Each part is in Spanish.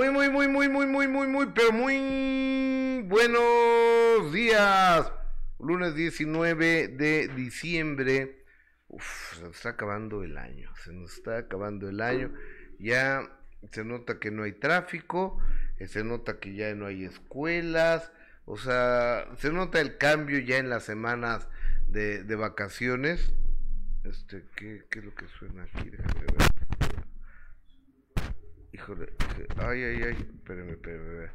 Muy, muy, muy, muy, muy, muy, muy, muy, pero muy buenos días. Lunes 19 de diciembre. Uf, se nos está acabando el año. Se nos está acabando el año. Ya se nota que no hay tráfico. eh, Se nota que ya no hay escuelas. O sea, se nota el cambio ya en las semanas de, de vacaciones. Este, ¿qué, ¿qué es lo que suena aquí? Déjame ver. Híjole, ay, ay, ay, espérame, espérame.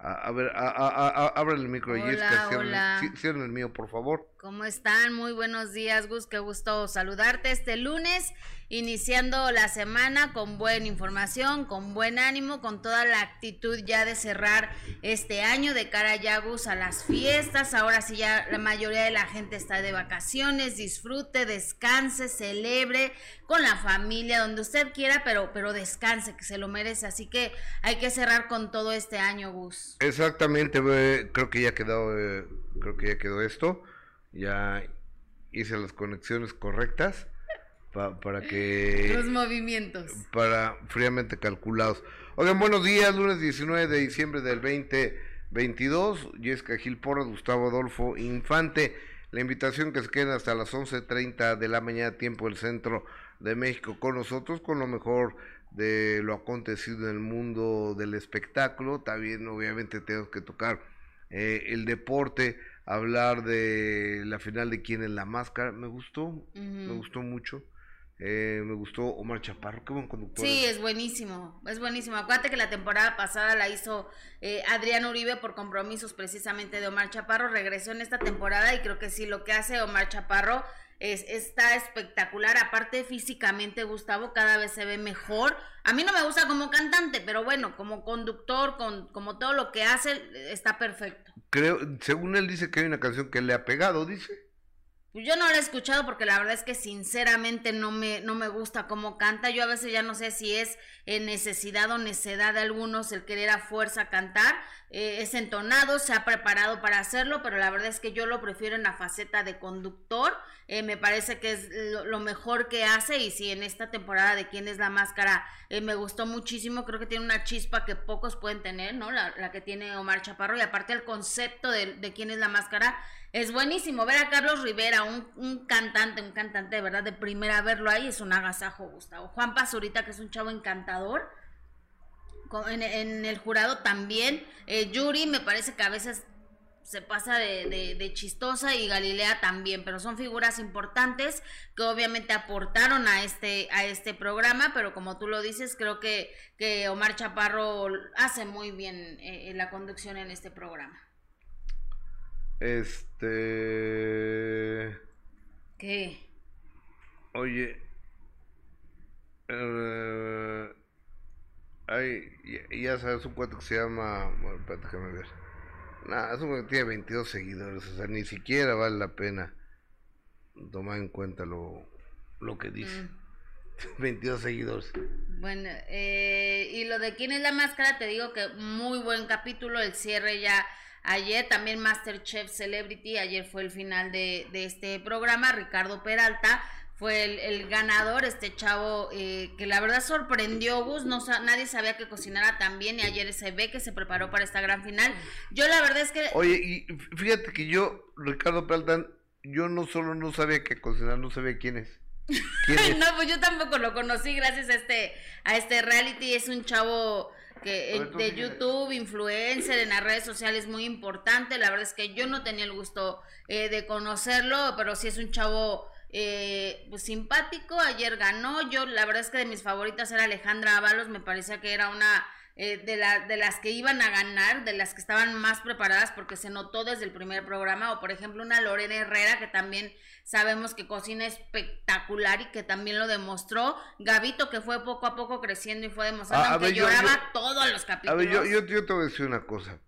A, a ver, a, a, a, abre el micro, Hola, Jessica, cierren, hola. ci- cierren el mío, por favor. ¿Cómo están? Muy buenos días, Gus. Qué gusto saludarte este lunes, iniciando la semana con buena información, con buen ánimo, con toda la actitud ya de cerrar este año de cara ya, Gus, a las fiestas. Ahora sí ya la mayoría de la gente está de vacaciones, disfrute, descanse, celebre con la familia, donde usted quiera, pero, pero descanse, que se lo merece. Así que hay que cerrar con todo este año, Gus. Exactamente, creo que ya quedó, eh, creo que ya quedó esto. Ya hice las conexiones correctas pa- para que Los movimientos. para fríamente calculados. Oigan, buenos días, lunes 19 de diciembre del 2022. Jessica Gil Porras, Gustavo Adolfo Infante. La invitación que se queden hasta las 11.30 de la mañana, tiempo del centro de México, con nosotros, con lo mejor de lo acontecido en el mundo del espectáculo. También, obviamente, tenemos que tocar eh, el deporte, hablar de la final de quién es la máscara. Me gustó, me gustó mucho. Eh, me gustó Omar Chaparro, qué buen conductor. Sí, es. buenísimo, es buenísimo. Acuérdate que la temporada pasada la hizo eh, Adrián Uribe por compromisos precisamente de Omar Chaparro. Regresó en esta temporada y creo que sí, lo que hace Omar Chaparro es, está espectacular. Aparte, físicamente, Gustavo cada vez se ve mejor. A mí no me gusta como cantante, pero bueno, como conductor, con, como todo lo que hace, está perfecto. Creo, según él dice que hay una canción que le ha pegado, dice. Pues Yo no la he escuchado porque la verdad es que sinceramente no me, no me gusta cómo canta. Yo a veces ya no sé si es eh, necesidad o necedad de algunos el querer a fuerza cantar. Eh, es entonado, se ha preparado para hacerlo, pero la verdad es que yo lo prefiero en la faceta de conductor. Eh, me parece que es lo, mejor que hace y si en esta temporada de quién es la máscara eh, me gustó muchísimo, creo que tiene una chispa que pocos pueden tener, ¿no? La, la que tiene Omar Chaparro y aparte el concepto de, de quién es la máscara es buenísimo. Ver a Carlos Rivera, un, un cantante, un cantante de verdad de primera, verlo ahí es un agasajo, Gustavo. Juan Pazurita, que es un chavo encantador. En, en el jurado también. Eh, Yuri me parece que a veces se pasa de, de- de chistosa y Galilea también, pero son figuras importantes que obviamente aportaron a este, a este programa, pero como tú lo dices, creo que, que Omar Chaparro hace muy bien eh, la conducción en este programa. Este. ¿Qué? Oye. eh, ay, ya, ya sabes, un cuate que se llama. Bueno, déjame ver. Nah, es un cuate que tiene 22 seguidores, o sea, ni siquiera vale la pena tomar en cuenta lo, lo que dice. Mm. 22 seguidores. Bueno, eh, y lo de quién es la máscara, te digo que muy buen capítulo, el cierre ya ayer, también Masterchef Celebrity, ayer fue el final de, de este programa, Ricardo Peralta fue el, el ganador, este chavo eh, que la verdad sorprendió, Gus, no, nadie sabía que cocinara tan bien y ayer se ve que se preparó para esta gran final. Yo la verdad es que... Oye, y fíjate que yo, Ricardo Peralta, yo no solo no sabía que cocinar, no sabía quién es. ¿Quién es? no, pues yo tampoco lo conocí gracias a este, a este reality. Es un chavo que eh, ver, de. YouTube, influencer en las redes sociales muy importante. La verdad es que yo no tenía el gusto eh, de conocerlo, pero sí es un chavo eh, pues, simpático. Ayer ganó. Yo la verdad es que de mis favoritas era Alejandra Ábalos. Me parecía que era una eh, de, la, de las que iban a ganar, de las que estaban más preparadas porque se notó desde el primer programa, o por ejemplo una Lorena Herrera que también sabemos que cocina espectacular y que también lo demostró, Gavito que fue poco a poco creciendo y fue demostrando, Ah, a ver, yo- lloraba yo- todos los A capítulos. ver, yo, yo, yo te voy a decir una cosa.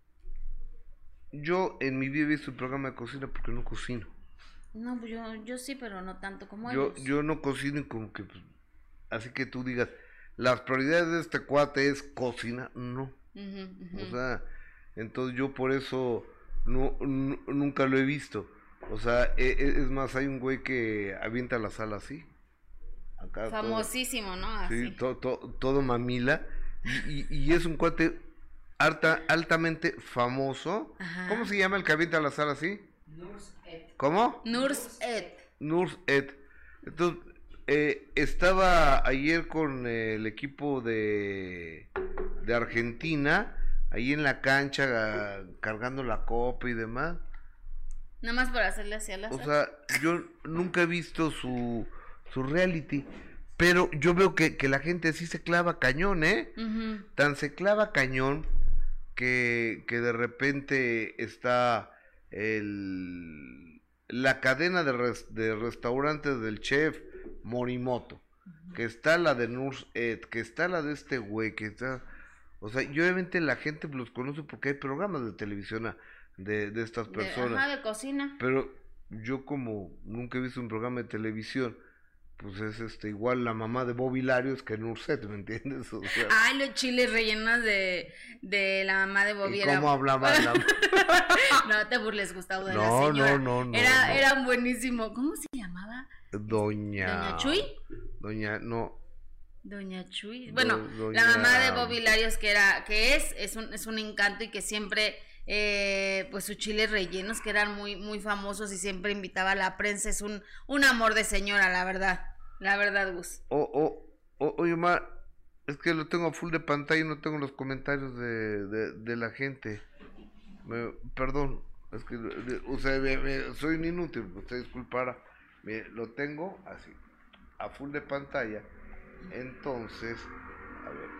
Yo en mi vida he visto un programa de cocina porque no cocino. No, pues yo, yo sí, pero no tanto como Yo, ellos. yo no cocino y como que... pues, así que tú digas, las prioridades de este cuate es cocina, no. O sea, entonces yo por eso no, nu- nunca lo he visto. O sea, e- e- es más, hay un güey que avienta la sala así. Acá todo- Famosísimo, ¿no? Así. Sí, to- to- todo mamila. Y, y, es un cuate alta, altamente famoso. ¿Cómo se llama el que habita la sala así? ¿Cómo? Nurs Ed. Nurs Ed. Entonces, eh, estaba ayer con el equipo de, de Argentina, ahí en la cancha, cargando la copa y demás. Nada más para hacerle hacia la O sea, yo nunca he visto su, su reality, pero yo veo que, que la gente sí se clava cañón, ¿eh? Tan se clava cañón que, que de repente está el, la cadena de, de restaurantes del chef Morimoto, que está la de Nurse Ed, que está la de este güey, que está... O sea, y obviamente la gente los conoce porque hay programas de televisión de, de estas personas. De, de cocina. Pero yo como nunca he visto un programa de televisión, pues es este igual la mamá de Bobby Larios que Nurset, ¿me entiendes? O sea, Ay, los chiles rellenos de, de la mamá de Bobby. ¿Y ¿Cómo hablaba la... no te burles, Gustavo, de no, la señora. No, no, no. Era, no. Eran buenísimo. ¿Cómo se llamaba? Doña. Doña Chuy. Doña, no. Doña Chuy. Bueno, Doña... la mamá de Bobby Larios que era, que es, es un, es un encanto y que siempre eh, pues sus chiles rellenos que eran muy muy famosos y siempre invitaba a la prensa es un un amor de señora la verdad la verdad Gus. O oh, oh, oye ma es que lo tengo a full de pantalla y no tengo los comentarios de, de, la gente. Me, perdón es que o sea, soy un inútil usted disculpara me, lo tengo así a full de pantalla. Entonces a ver.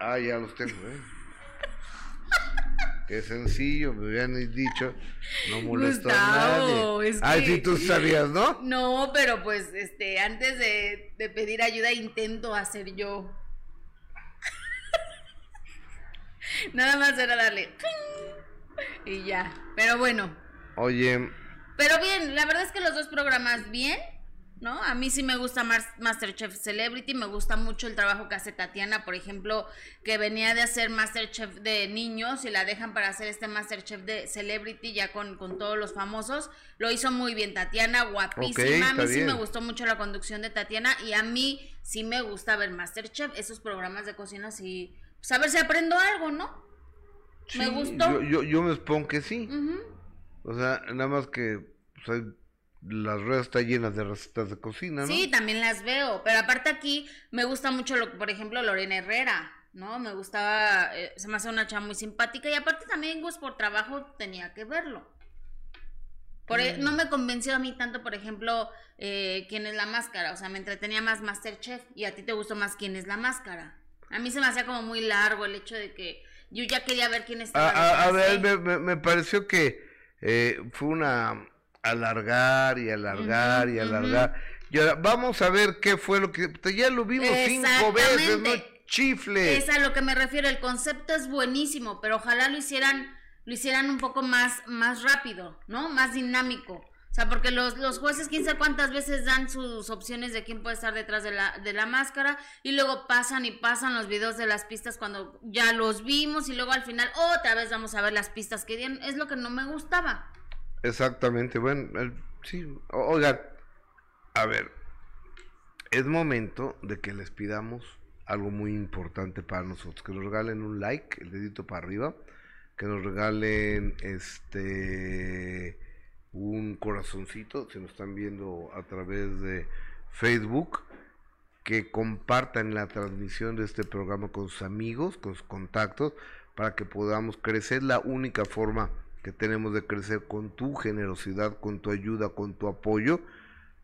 Ah ya los tengo ¿eh? Qué sencillo, me habían dicho, no molestó a nadie. Es Ay, si tú sabías, ¿no? No, pero pues, este, antes de, de pedir ayuda intento hacer yo. Nada más era darle y ya. Pero bueno. Oye. Pero bien, la verdad es que los dos programas bien. ¿No? A mí sí me gusta más Masterchef Celebrity, me gusta mucho el trabajo que hace Tatiana, por ejemplo, que venía de hacer Masterchef de niños y la dejan para hacer este Masterchef de Celebrity ya con, con todos los famosos. Lo hizo muy bien Tatiana, guapísima. a mí sí me gustó mucho la conducción de Tatiana y a mí sí me gusta ver Masterchef, esos programas de cocina, y pues a ver si aprendo algo, ¿no? me gustó. Yo, yo, me expongo que sí. O sea, nada más que pues, las redes están llenas de recetas de cocina, ¿no? Sí, también las veo, pero aparte aquí me gusta mucho, lo, por ejemplo, Lorena Herrera, ¿no? Me gustaba, eh, se me hace una chava muy simpática y aparte también, pues por trabajo tenía que verlo. Por, e, No mm. me convenció a mí tanto, por ejemplo, eh, quién es la máscara, o sea, me entretenía más Masterchef y a ti te gustó más quién es la máscara. A mí se me hacía como muy largo el hecho de que yo ya quería ver quién estaba. A, a, ver, me, me, pareció que eh, fue una alargar y alargar y alargar. Y ahora vamos a ver qué fue lo que ya lo vimos cinco veces, no chifle. Es a lo que me refiero, el concepto es buenísimo, pero ojalá lo hicieran lo hicieran un poco más más rápido, ¿no? Más dinámico. O sea, porque los, los jueces, quién sabe cuántas veces dan sus opciones de quién puede estar detrás de la, de la máscara y luego pasan y pasan los videos de las pistas cuando ya los vimos y luego al final otra vez vamos a ver las pistas que dieron. Es lo que no me gustaba. Exactamente, bueno, sí, oigan, a ver, es momento de que les pidamos algo muy importante para nosotros, que nos regalen un like, el dedito para arriba, que nos regalen este un corazoncito, si nos están viendo a través de Facebook, que compartan la transmisión de este programa con sus amigos, con sus contactos, para que podamos crecer. La única forma que tenemos de crecer con tu generosidad, con tu ayuda, con tu apoyo.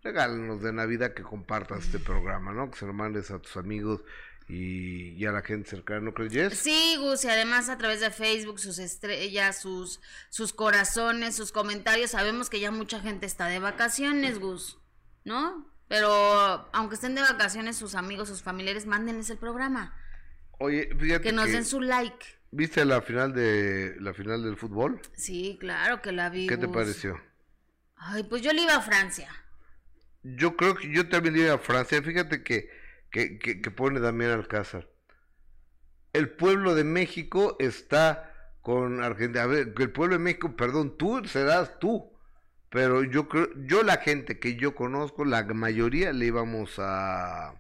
Regálanos de Navidad que compartas este programa, ¿no? Que se lo mandes a tus amigos y, a la gente cercana, ¿no crees? Sí, Gus, y además a través de Facebook, sus estrellas, sus, sus corazones, sus comentarios. Sabemos que ya mucha gente está de vacaciones, Gus, ¿no? Pero aunque estén de vacaciones, sus amigos, sus familiares, mándenles el programa. Oye, fíjate que nos den su like. ¿Viste la final de la final del fútbol? Sí, claro que la vi. ¿Qué te pareció? Ay, pues yo le iba a Francia. Yo creo que yo también le iba a Francia. Fíjate que, que, que, pone Damián Alcázar. El pueblo de México está con Argentina. A ver, el pueblo de México, perdón, tú serás tú. Pero yo creo, yo la gente que yo conozco, la mayoría le íbamos a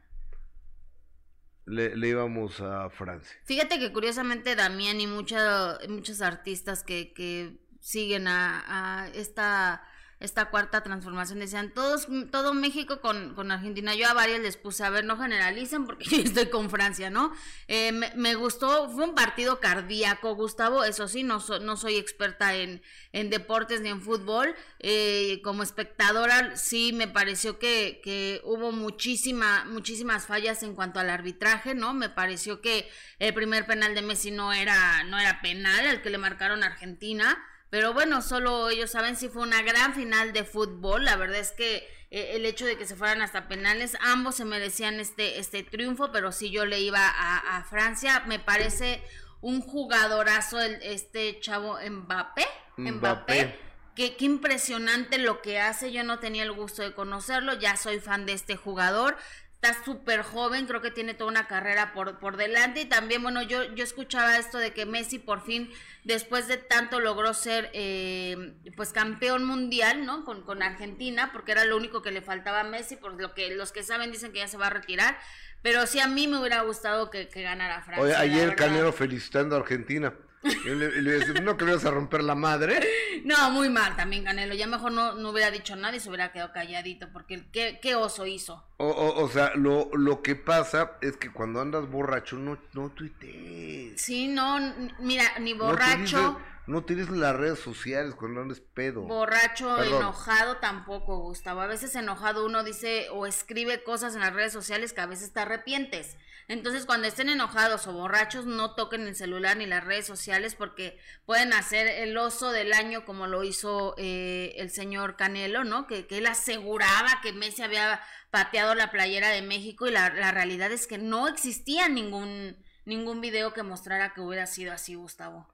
le, íbamos a Francia. Fíjate que curiosamente Damián y mucha, muchos artistas que, que siguen a esta esta cuarta transformación. Decían, todos, todo México con, con, Argentina. Yo a varios les puse, a ver, no generalicen porque estoy con Francia, ¿no? Eh, me, gustó, fue un partido cardíaco, Gustavo. Eso sí, no, no soy experta en, en deportes ni en fútbol. Eh, como espectadora, sí me pareció que, que hubo muchísima, muchísimas fallas en cuanto al arbitraje, ¿no? Me pareció que el primer penal de Messi no era, no era penal, el que le marcaron a Argentina. Pero bueno, solo ellos saben si fue una gran final de fútbol. La verdad es que eh, el hecho de que se fueran hasta penales, ambos se merecían este, este triunfo, pero si yo le iba a, Francia. Me parece un jugadorazo el, este chavo Mbappé. Mbappé. Qué, qué impresionante lo que hace. Yo no tenía el gusto de conocerlo. Ya soy fan de este jugador está súper joven, creo que tiene toda una carrera por, por delante y también, bueno, yo, yo escuchaba esto de que Messi por fin, después de tanto, logró ser eh, pues campeón mundial, ¿no? Con, con Argentina, porque era lo único que le faltaba a Messi, por lo que los que saben dicen que ya se va a retirar, pero sí a mí me hubiera gustado que, que ganara Francia. Oye, ayer Canelo felicitando a Argentina. Y le, le decía, no que le vas a romper la madre. No, muy mal también, Canelo. Ya mejor no, no hubiera dicho nada y se hubiera quedado calladito, porque qué, qué oso hizo. O, o, o sea, lo, lo que pasa es que cuando andas borracho no, no tuitees. Sí, no, mira, ni borracho. No tienes las redes sociales cuando andes pedo. Borracho, enojado tampoco, Gustavo. A veces enojado uno dice o escribe cosas en las redes sociales que a veces te arrepientes. Entonces, cuando estén enojados o borrachos, no toquen el celular ni las redes sociales porque pueden hacer el oso del año como lo hizo eh, el señor Canelo, ¿no? Que, que, él aseguraba que Messi había pateado la playera de México y la, la realidad es que no existía ningún, ningún video que mostrara que hubiera sido así, Gustavo.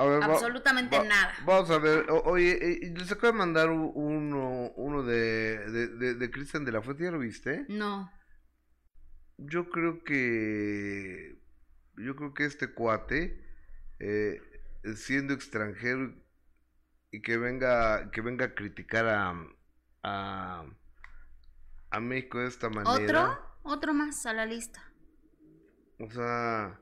Absolutamente nada. Vamos a ver, oye, eh, les acabo de mandar uno, uno de, de, de Cristian de la Fuente, ¿ya lo viste? No. Yo creo que yo creo que este cuate eh, siendo extranjero y que venga que venga a criticar a, a, a México de esta manera. Otro otro más a la lista o sea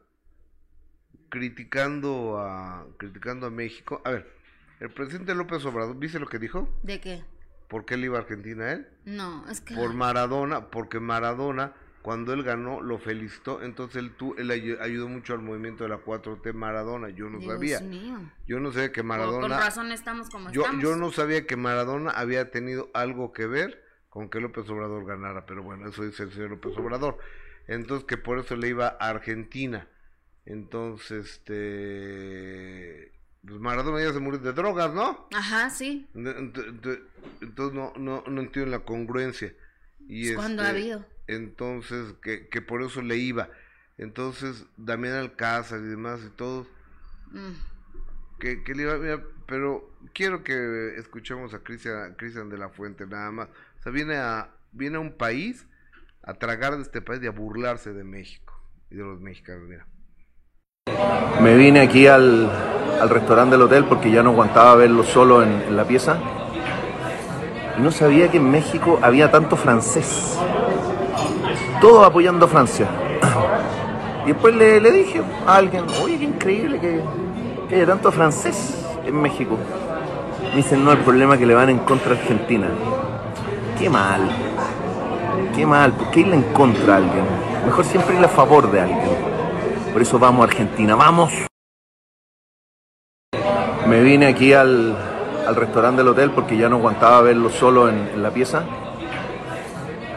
criticando a criticando a México a ver el presidente López Obrador ¿viste lo que dijo? ¿de qué? ¿por qué él iba a Argentina él? no es que por Maradona porque Maradona cuando él ganó lo felicitó, entonces él, tú, él ayudó mucho al movimiento de la 4T Maradona, yo no sabía. Yo no sabía que Maradona... Con razón estamos como yo, estamos. Yo no sabía que Maradona había tenido algo que ver con que López Obrador ganara, pero bueno, eso dice el señor López Obrador. Entonces que por eso le iba a Argentina. Entonces, este... Pues Maradona ya se murió de drogas, ¿no? Ajá, sí. Entonces, no, no, no entiendo la congruencia. Y ¿Cuándo ha este, habido? entonces que, que por eso le iba. Entonces, Damián Alcázar y demás y todos, mm. que, que le iba, pero quiero que escuchemos a Cristian, Cristian de la Fuente nada más. O sea, viene a, viene a un país a tragar de este país y a burlarse de México y de los mexicanos, mira. Me vine aquí al, al restaurante del hotel porque ya no aguantaba verlo solo en, la pieza. Y no sabía que en México había tanto francés todo apoyando a Francia. Y después le, dije a alguien, oye, qué increíble que, haya tanto francés en México. Me dicen, no, el problema es que le van en contra a Argentina. Qué mal, qué mal, ¿por qué irle en contra a alguien? Mejor siempre ir a favor de alguien. Por eso vamos a Argentina, vamos. Me vine aquí al, restaurante del hotel porque ya no aguantaba verlo solo en la pieza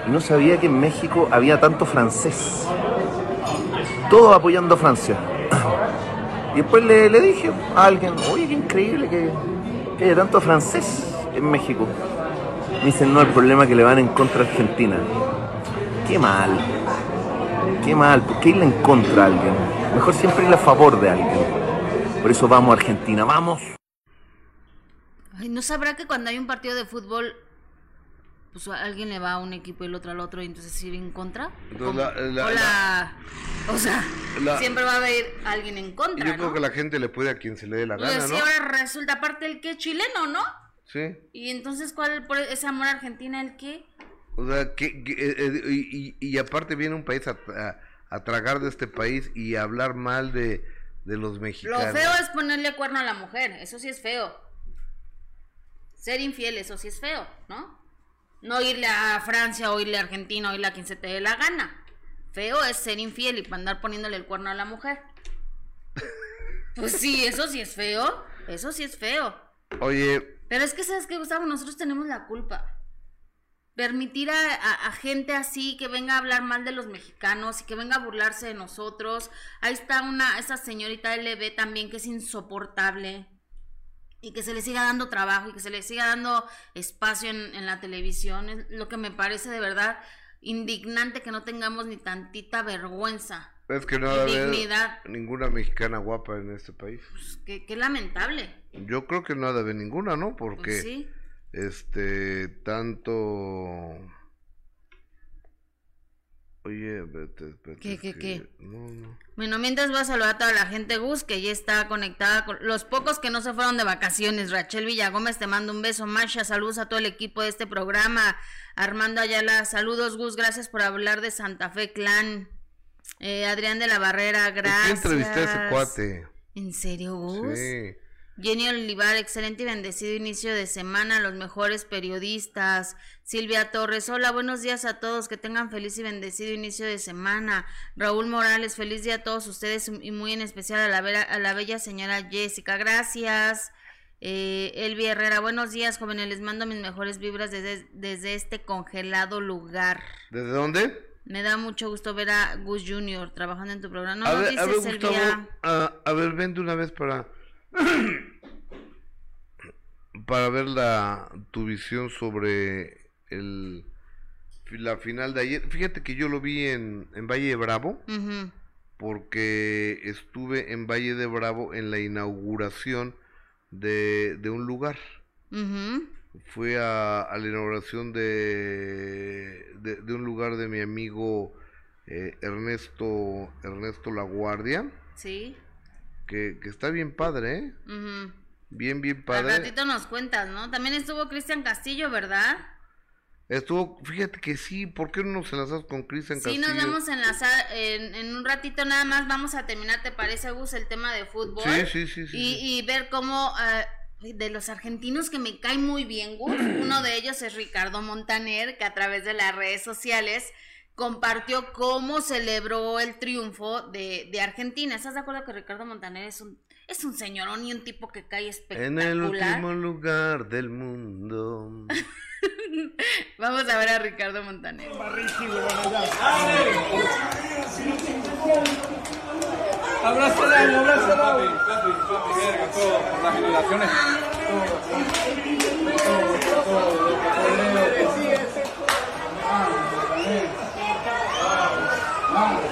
no sabía que en México había tanto francés. Todo apoyando a Francia. Y después le, dije a alguien, oye, qué increíble que, haya tanto francés en México. Me dicen, no, el problema es que le van en contra a Argentina. Qué mal. Qué mal. ¿Por qué irle en contra a alguien? Mejor siempre ir a favor de alguien. Por eso vamos a Argentina, vamos. Ay, ¿No sabrá que cuando hay un partido de fútbol pues alguien le va a un equipo y el otro al otro y entonces ir en contra. o, sea, siempre va a haber alguien en contra. Yo creo que la gente le puede a quien se le dé la gana, ¿no? ahora resulta aparte el que es chileno, ¿no? Sí. Y entonces, ¿cuál por ese amor a Argentina el qué? O sea, que, eh, eh, y, y, aparte viene un país a, a tragar de este país y hablar mal de, de los mexicanos. Lo feo es ponerle cuerno a la mujer, eso sí es feo. Ser infiel, eso sí es feo, ¿no? No irle a Francia o irle a Argentina o irle a quien se te dé la gana. Feo es ser infiel y andar poniéndole el cuerno a la mujer. Pues sí, eso sí es feo. Eso sí es feo. Oye. Pero es que, ¿sabes qué, Gustavo? Nosotros tenemos la culpa. Permitir a, gente así que venga a hablar mal de los mexicanos y que venga a burlarse de nosotros. Ahí está una, esa señorita LB también que es insoportable. Y que se le siga dando trabajo y que se le siga dando espacio en, en la televisión. Es lo que me parece de verdad indignante que no tengamos ni tantita vergüenza. Es que no ninguna mexicana guapa en este país. Pues, qué, lamentable. Yo creo que no ha de haber ninguna, ¿no? Porque pues este tanto Oye, vete, vete, ¿Qué, qué, qué? Bueno, mientras voy a saludar a toda la gente, Gus, que ya está conectada con los pocos que no se fueron de vacaciones. Rachel Villagómez, te mando un beso. Masha, saludos a todo el equipo de este programa. Armando Ayala, saludos, Gus, gracias por hablar de Santa Fe Clan. Eh, Adrián de la Barrera, gracias. entrevisté a ese cuate. ¿En serio, Gus? Sí. Jenny Olivar, excelente y bendecido inicio de semana, los mejores periodistas. Silvia Torres, hola, buenos días a todos, que tengan feliz y bendecido inicio de semana. Raúl Morales, feliz día a todos ustedes y muy en especial a la, a la bella señora Jessica, gracias. Eh, Elvi Herrera, buenos días jóvenes, les mando mis mejores vibras desde, desde este congelado lugar. ¿Desde dónde? Me da mucho gusto ver a Gus Junior trabajando en tu programa. No a, ver, a, ver, a, ver, vente una vez para para ver la tu visión sobre el la final de ayer. Fíjate que yo lo vi en, en Valle de Bravo, porque estuve en Valle de Bravo en la inauguración de, de un lugar. Fui a, a, la inauguración de, de, un lugar de mi amigo eh, Ernesto Ernesto La Guardia. Sí que, está bien padre, ¿eh? Bien, bien padre. Al ratito nos cuentas, ¿no? También estuvo Cristian Castillo, ¿verdad? Estuvo, fíjate que sí, ¿por qué no nos enlazamos con Cristian Castillo? Sí, nos vamos a enlazar en, en, un ratito nada más, vamos a terminar, ¿te parece, Gus, el tema de fútbol? Sí, sí, sí. y, y, ver cómo, ah, de los argentinos que me cae muy bien, Gus, uno de ellos es Ricardo Montaner, que a través de las redes sociales compartió cómo celebró el triunfo de, de, Argentina. ¿Estás de acuerdo que Ricardo Montaner es un, es un señorón y un tipo que cae espectacular? En el último lugar del mundo. Vamos a ver a Ricardo Montaner. Abrázala, abrázala. Por las generaciones.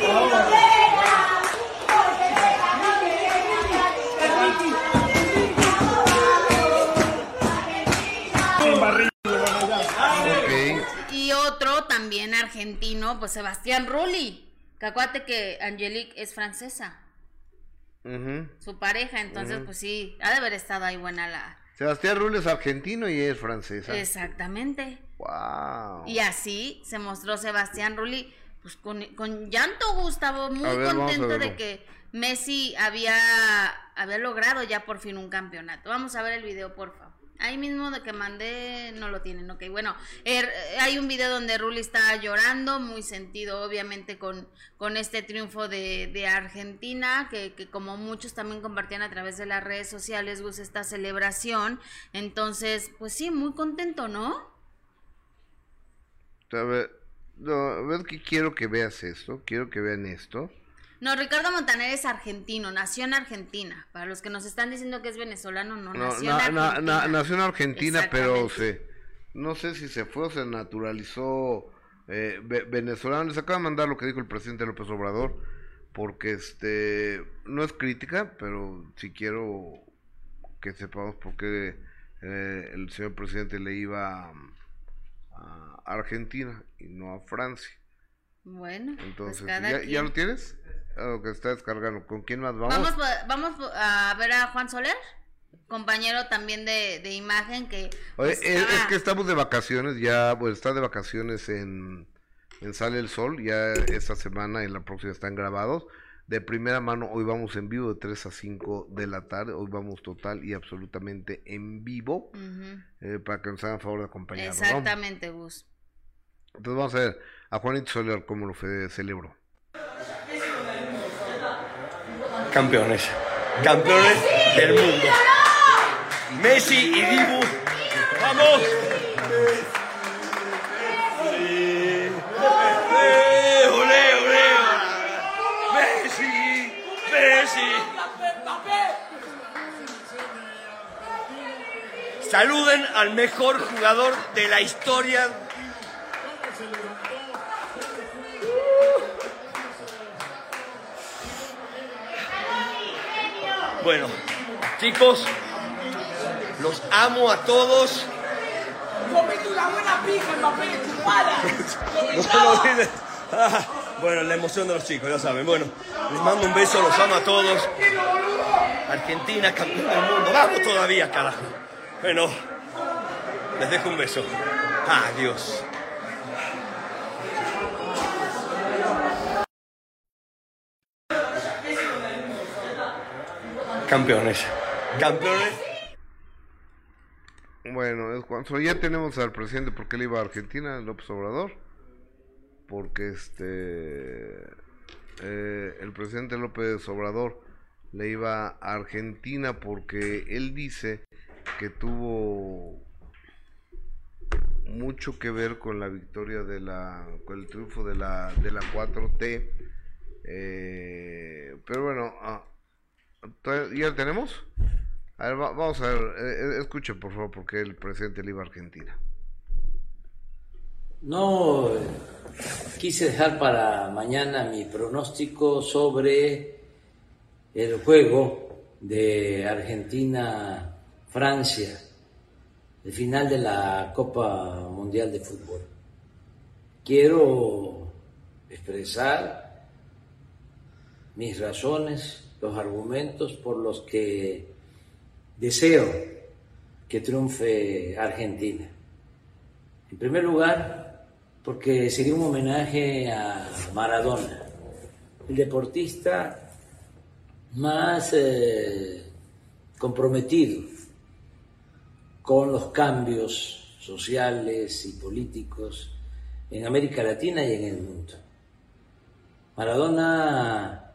Y argentino, pues Sebastián Rulli. Que acuérdate que Angelique es francesa. Su pareja, entonces, pues sí, ha de haber estado ahí buena la. Sebastián Rulli es argentino y es francesa. Exactamente. Wow. Y así se mostró Sebastián Rulli pues con, con llanto, Gustavo, muy contento de que Messi había, había logrado ya por fin un campeonato. Vamos a ver el video, por favor. Ahí mismo de que mandé no lo tienen, ok. Bueno, er, hay un video donde Rulli está llorando, muy sentido obviamente con, con este triunfo de, Argentina, que, que, como muchos también compartían a través de las redes sociales, Gus, esta celebración. Entonces, pues sí, muy contento, ¿no? A ver, no, ver que quiero que veas esto, quiero que vean esto. No, Ricardo Montaner es argentino, nació en Argentina. Para los que nos están diciendo que es venezolano, no, nació en Argentina. nació en Argentina, pero se, no sé si se fue o se naturalizó eh, venezolano. Les acabo de mandar lo que dijo el presidente López Obrador, porque este no es crítica, pero si quiero que sepamos por qué eh, el señor presidente le iba a Argentina y no a Francia. Bueno, pues entonces, ¿ya, lo tienes? O que está descargando. ¿Con quién más vamos? Vamos, vamos a ver a Juan Soler, compañero también de, de imagen que... Pues, es, que estamos de vacaciones ya, pues está de vacaciones en, en Sale el Sol, ya esta semana y la próxima están grabados. De primera mano, hoy vamos en vivo de 3 a 5 de la tarde, hoy vamos total y absolutamente en vivo, eh, para que nos hagan favor de acompañarnos. Exactamente, Gus. Entonces vamos a ver a Juanito Soler cómo lo celebró. Campeones, campeones del mundo. Messi y Dibu, vamos. Saluden al mejor jugador de la historia. Bueno, chicos, los amo a todos. una buena pija, olviden. Bueno, la emoción de los chicos, ya saben. Bueno, les mando un beso, los amo a todos. Argentina, campeón del mundo. Vamos todavía, carajo. Bueno, les dejo un beso. Adiós. Campeones. Campeones. Bueno, es cuando ya tenemos al presidente porque él iba a Argentina, López Obrador porque este eh, el presidente López Obrador le iba a Argentina porque él dice que tuvo mucho que ver con la victoria de la con el triunfo de la de la 4T eh, pero bueno ah, ya tenemos a ver vamos a ver eh, escuchen por favor porque el presidente le iba a Argentina no quise dejar para mañana mi pronóstico sobre el juego de Argentina-Francia, el final de la Copa Mundial de Fútbol. Quiero expresar mis razones, los argumentos por los que deseo que triunfe Argentina. En primer lugar, porque sería un homenaje a Maradona, el deportista más eh, comprometido con los cambios sociales y políticos en América Latina y en el mundo. Maradona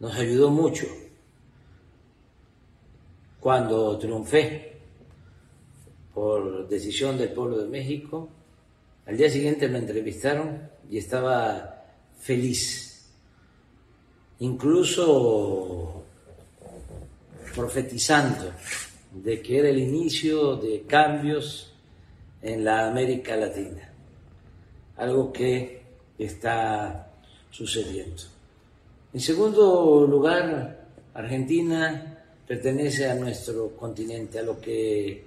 nos ayudó mucho cuando triunfé por decisión del pueblo de México al día siguiente me entrevistaron y estaba feliz, incluso profetizando de que era el inicio de cambios en la América Latina, algo que está sucediendo. En segundo lugar, Argentina pertenece a nuestro continente, a lo que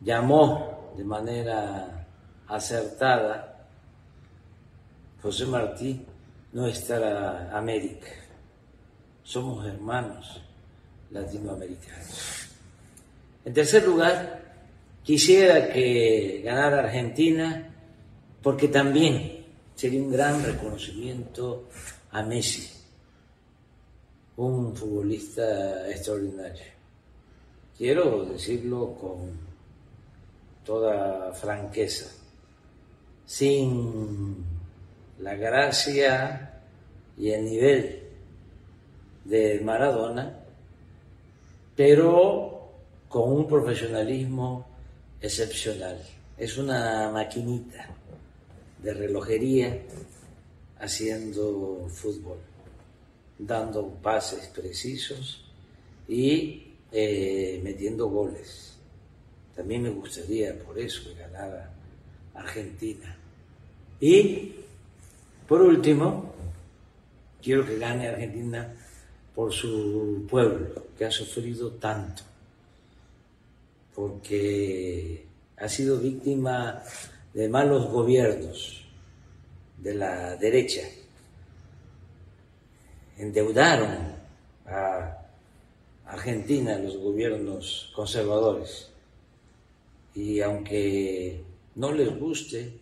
llamó de manera acertada José Martí nuestra América. Somos hermanos latinoamericanos. En tercer lugar, quisiera que ganara Argentina porque también sería un gran reconocimiento a Messi, un futbolista extraordinario. Quiero decirlo con toda franqueza sin la gracia y el nivel de Maradona, pero con un profesionalismo excepcional. Es una maquinita de relojería haciendo fútbol, dando pases precisos y eh, metiendo goles. También me gustaría por eso que ganara Argentina. Y, por último, quiero que gane Argentina por su pueblo, que ha sufrido tanto, porque ha sido víctima de malos gobiernos de la derecha. Endeudaron a Argentina los gobiernos conservadores. Y aunque no les guste.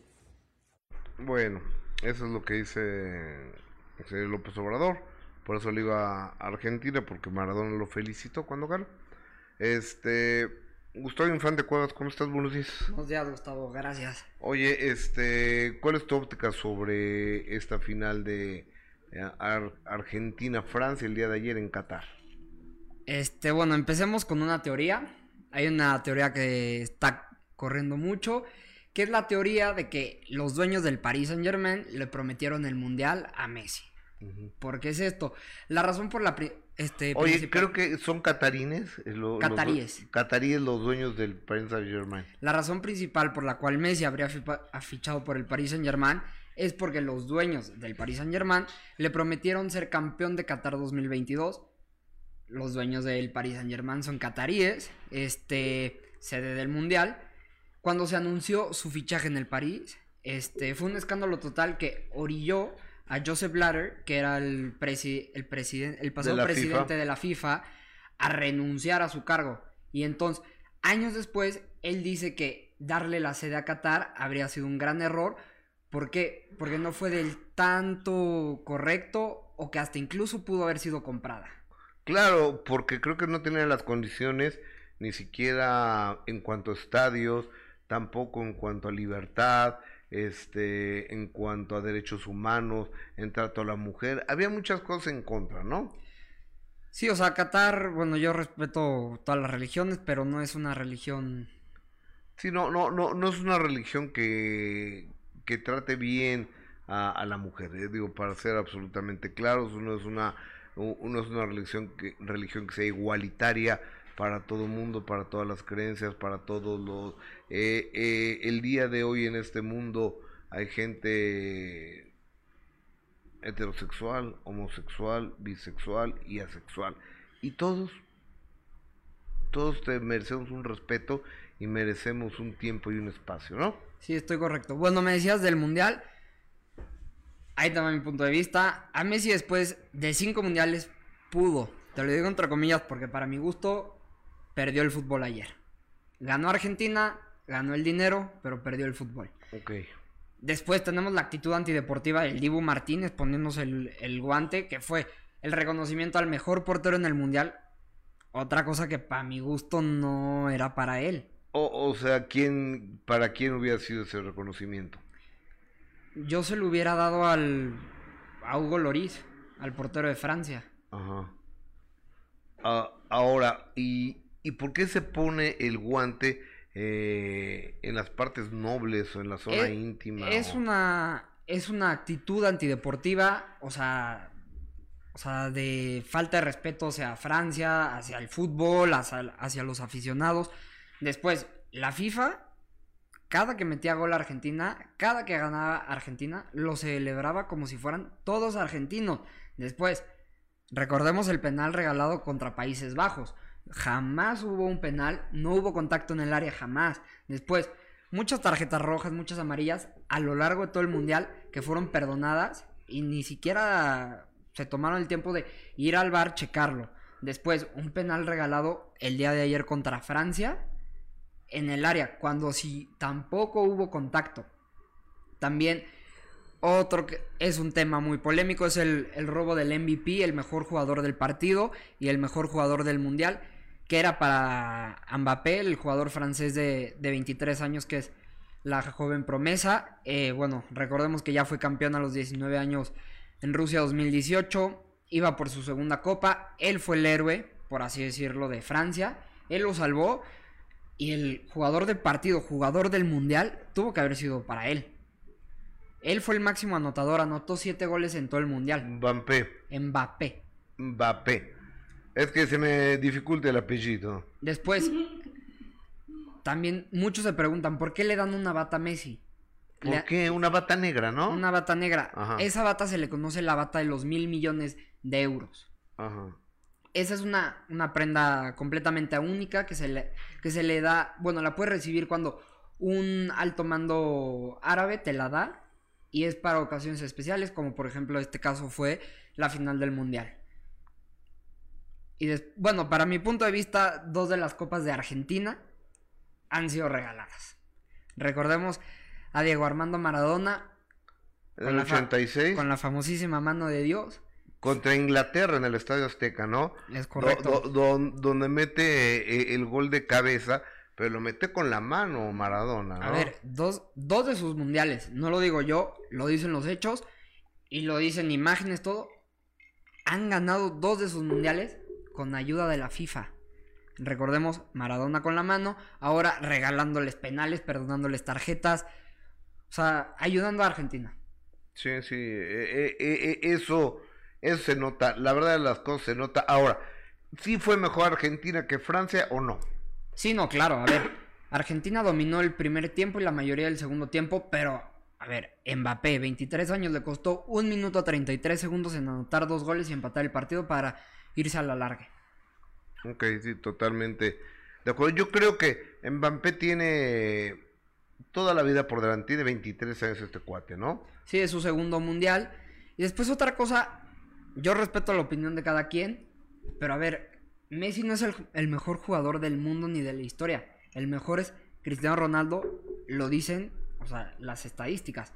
Bueno, Eso es lo que dice López Obrador. Por eso le iba a Argentina, porque Maradona lo felicitó cuando ganó. Este, Gustavo Infante Cuevas, ¿cómo estás? Buenos días. Buenos días, Gustavo, gracias. Oye, este, ¿cuál es tu óptica sobre esta final de eh, Argentina-Francia el día de ayer en Qatar? Este, bueno, empecemos con una teoría. Hay una teoría que está corriendo mucho, que es la teoría de que los dueños del Paris Saint Germain le prometieron el mundial a Messi. ¿Por qué es esto? La razón por la... Este, Oye, creo que son catarines. cataríes. Los, cataríes los dueños del Paris Saint Germain. La razón principal por la cual Messi habría fichado por el Paris Saint Germain es porque los dueños del Paris Saint Germain le prometieron ser campeón de Qatar 2022. Los dueños del Paris Saint Germain son cataríes, este, sede del Mundial. Cuando se anunció su fichaje en el París, este, fue un escándalo total que orilló a Joseph Blatter, que era el, el, presidente, el pasado presidente de la FIFA, a renunciar a su cargo. Y entonces, años después, él dice que darle la sede a Qatar habría sido un gran error. ¿Por qué? Porque no fue del tanto correcto o que hasta incluso pudo haber sido comprada. Claro, porque creo que no tenía las condiciones ni siquiera en cuanto a estadios, tampoco en cuanto a libertad, este, en cuanto a derechos humanos, en trato a la mujer, había muchas cosas en contra, ¿no? Sí, o sea, Qatar, bueno, yo respeto todas las religiones, pero no es una religión. Sí, no, no, no, no es una religión que, que trate bien a, la mujer, eh, digo, para ser absolutamente claros, uno es una, uno es una religión que, religión que sea igualitaria para todo el mundo, para todas las creencias, para todos los... Eh, eh, el día de hoy en este mundo hay gente heterosexual, homosexual, bisexual y asexual. Y todos, todos te merecemos un respeto y merecemos un tiempo y un espacio, ¿no? Sí, estoy correcto. Bueno, me decías del Mundial. Ahí también mi punto de vista. A Messi después de cinco mundiales pudo, te lo digo entre comillas porque para mi gusto perdió el fútbol ayer. Ganó Argentina, ganó el dinero, pero perdió el fútbol. Ok. Después tenemos la actitud antideportiva del Dibu Martínez poniéndose el, guante, que fue el reconocimiento al mejor portero en el mundial. Otra cosa que para mi gusto no era para él. O, o sea, ¿quién, ¿para quién hubiera sido ese reconocimiento? Yo se lo hubiera dado al a Hugo Loris, al portero de Francia. Ajá. Ah, ahora, y ¿Y por qué se pone el guante eh, en las partes nobles o en la zona íntima? Es una es una actitud antideportiva, o sea, o sea, de falta de respeto hacia Francia, hacia el fútbol, hacia, los aficionados. Después, la FIFA, cada que metía gol a Argentina, cada que ganaba Argentina, lo celebraba como si fueran todos argentinos. Después, recordemos el penal regalado contra Países Bajos. Jamás hubo un penal, no hubo contacto en el área, jamás. Después, muchas tarjetas rojas, muchas amarillas a lo largo de todo el mundial que fueron perdonadas y ni siquiera se tomaron el tiempo de ir al bar, checarlo. Después, un penal regalado el día de ayer contra Francia en el área, cuando si tampoco hubo contacto. También otro que es un tema muy polémico es el, el robo del MVP, el mejor jugador del partido y el mejor jugador del mundial que era para Mbappé, el jugador francés de, 23 años que es la joven promesa. Eh, bueno, recordemos que ya fue campeón a los 19 años en Rusia 2018, iba por su segunda copa, él fue el héroe, por así decirlo, de Francia, él lo salvó y el jugador del partido, jugador del mundial, tuvo que haber sido para él. Él fue el máximo anotador, anotó 7 goles en todo el mundial. Mbappé. Mbappé. Mbappé. Es que se me dificulta el apellido. Después, también muchos se preguntan, ¿por qué le dan una bata a Messi? ¿Por qué? Una bata negra, ¿no? Una bata negra. Esa bata se le conoce la bata de los mil millones de euros. Ajá. Esa es una, una prenda completamente única que se, le, que se le da, bueno, la puedes recibir cuando un alto mando árabe te la da y es para ocasiones especiales, como por ejemplo este caso fue la final del mundial. Y bueno, para mi punto de vista, dos de las copas de Argentina han sido regaladas. Recordemos a Diego Armando Maradona, En el 86. Con la famosísima mano de Dios. Contra Inglaterra en el Estadio Azteca, ¿no? Es correcto. donde mete eh, el gol de cabeza, pero lo mete con la mano Maradona, ¿no? A ver, dos, dos de sus mundiales, no lo digo yo, lo dicen los hechos y lo dicen imágenes, todo. Han ganado dos de sus mundiales con ayuda de la FIFA. Recordemos, Maradona con la mano, ahora regalándoles penales, perdonándoles tarjetas, o sea, ayudando a Argentina. Sí, sí, eh, eh, eh, eso, eso se nota, la verdad de las cosas se nota. Ahora, ¿sí fue mejor Argentina que Francia o no? Sí, no, claro, a ver, Argentina dominó el primer tiempo y la mayoría del segundo tiempo, pero, a ver, Mbappé, 23 años, le costó un minuto 33 segundos en anotar dos goles y empatar el partido para irse a la larga. Ok, sí, totalmente. De acuerdo, yo creo que Mbappé tiene toda la vida por delante, tiene 23 años este cuate, ¿no? Sí, es su segundo mundial. Y después otra cosa, yo respeto la opinión de cada quien, pero a ver, Messi no es el, mejor jugador del mundo ni de la historia. El mejor es Cristiano Ronaldo, lo dicen, o sea, las estadísticas.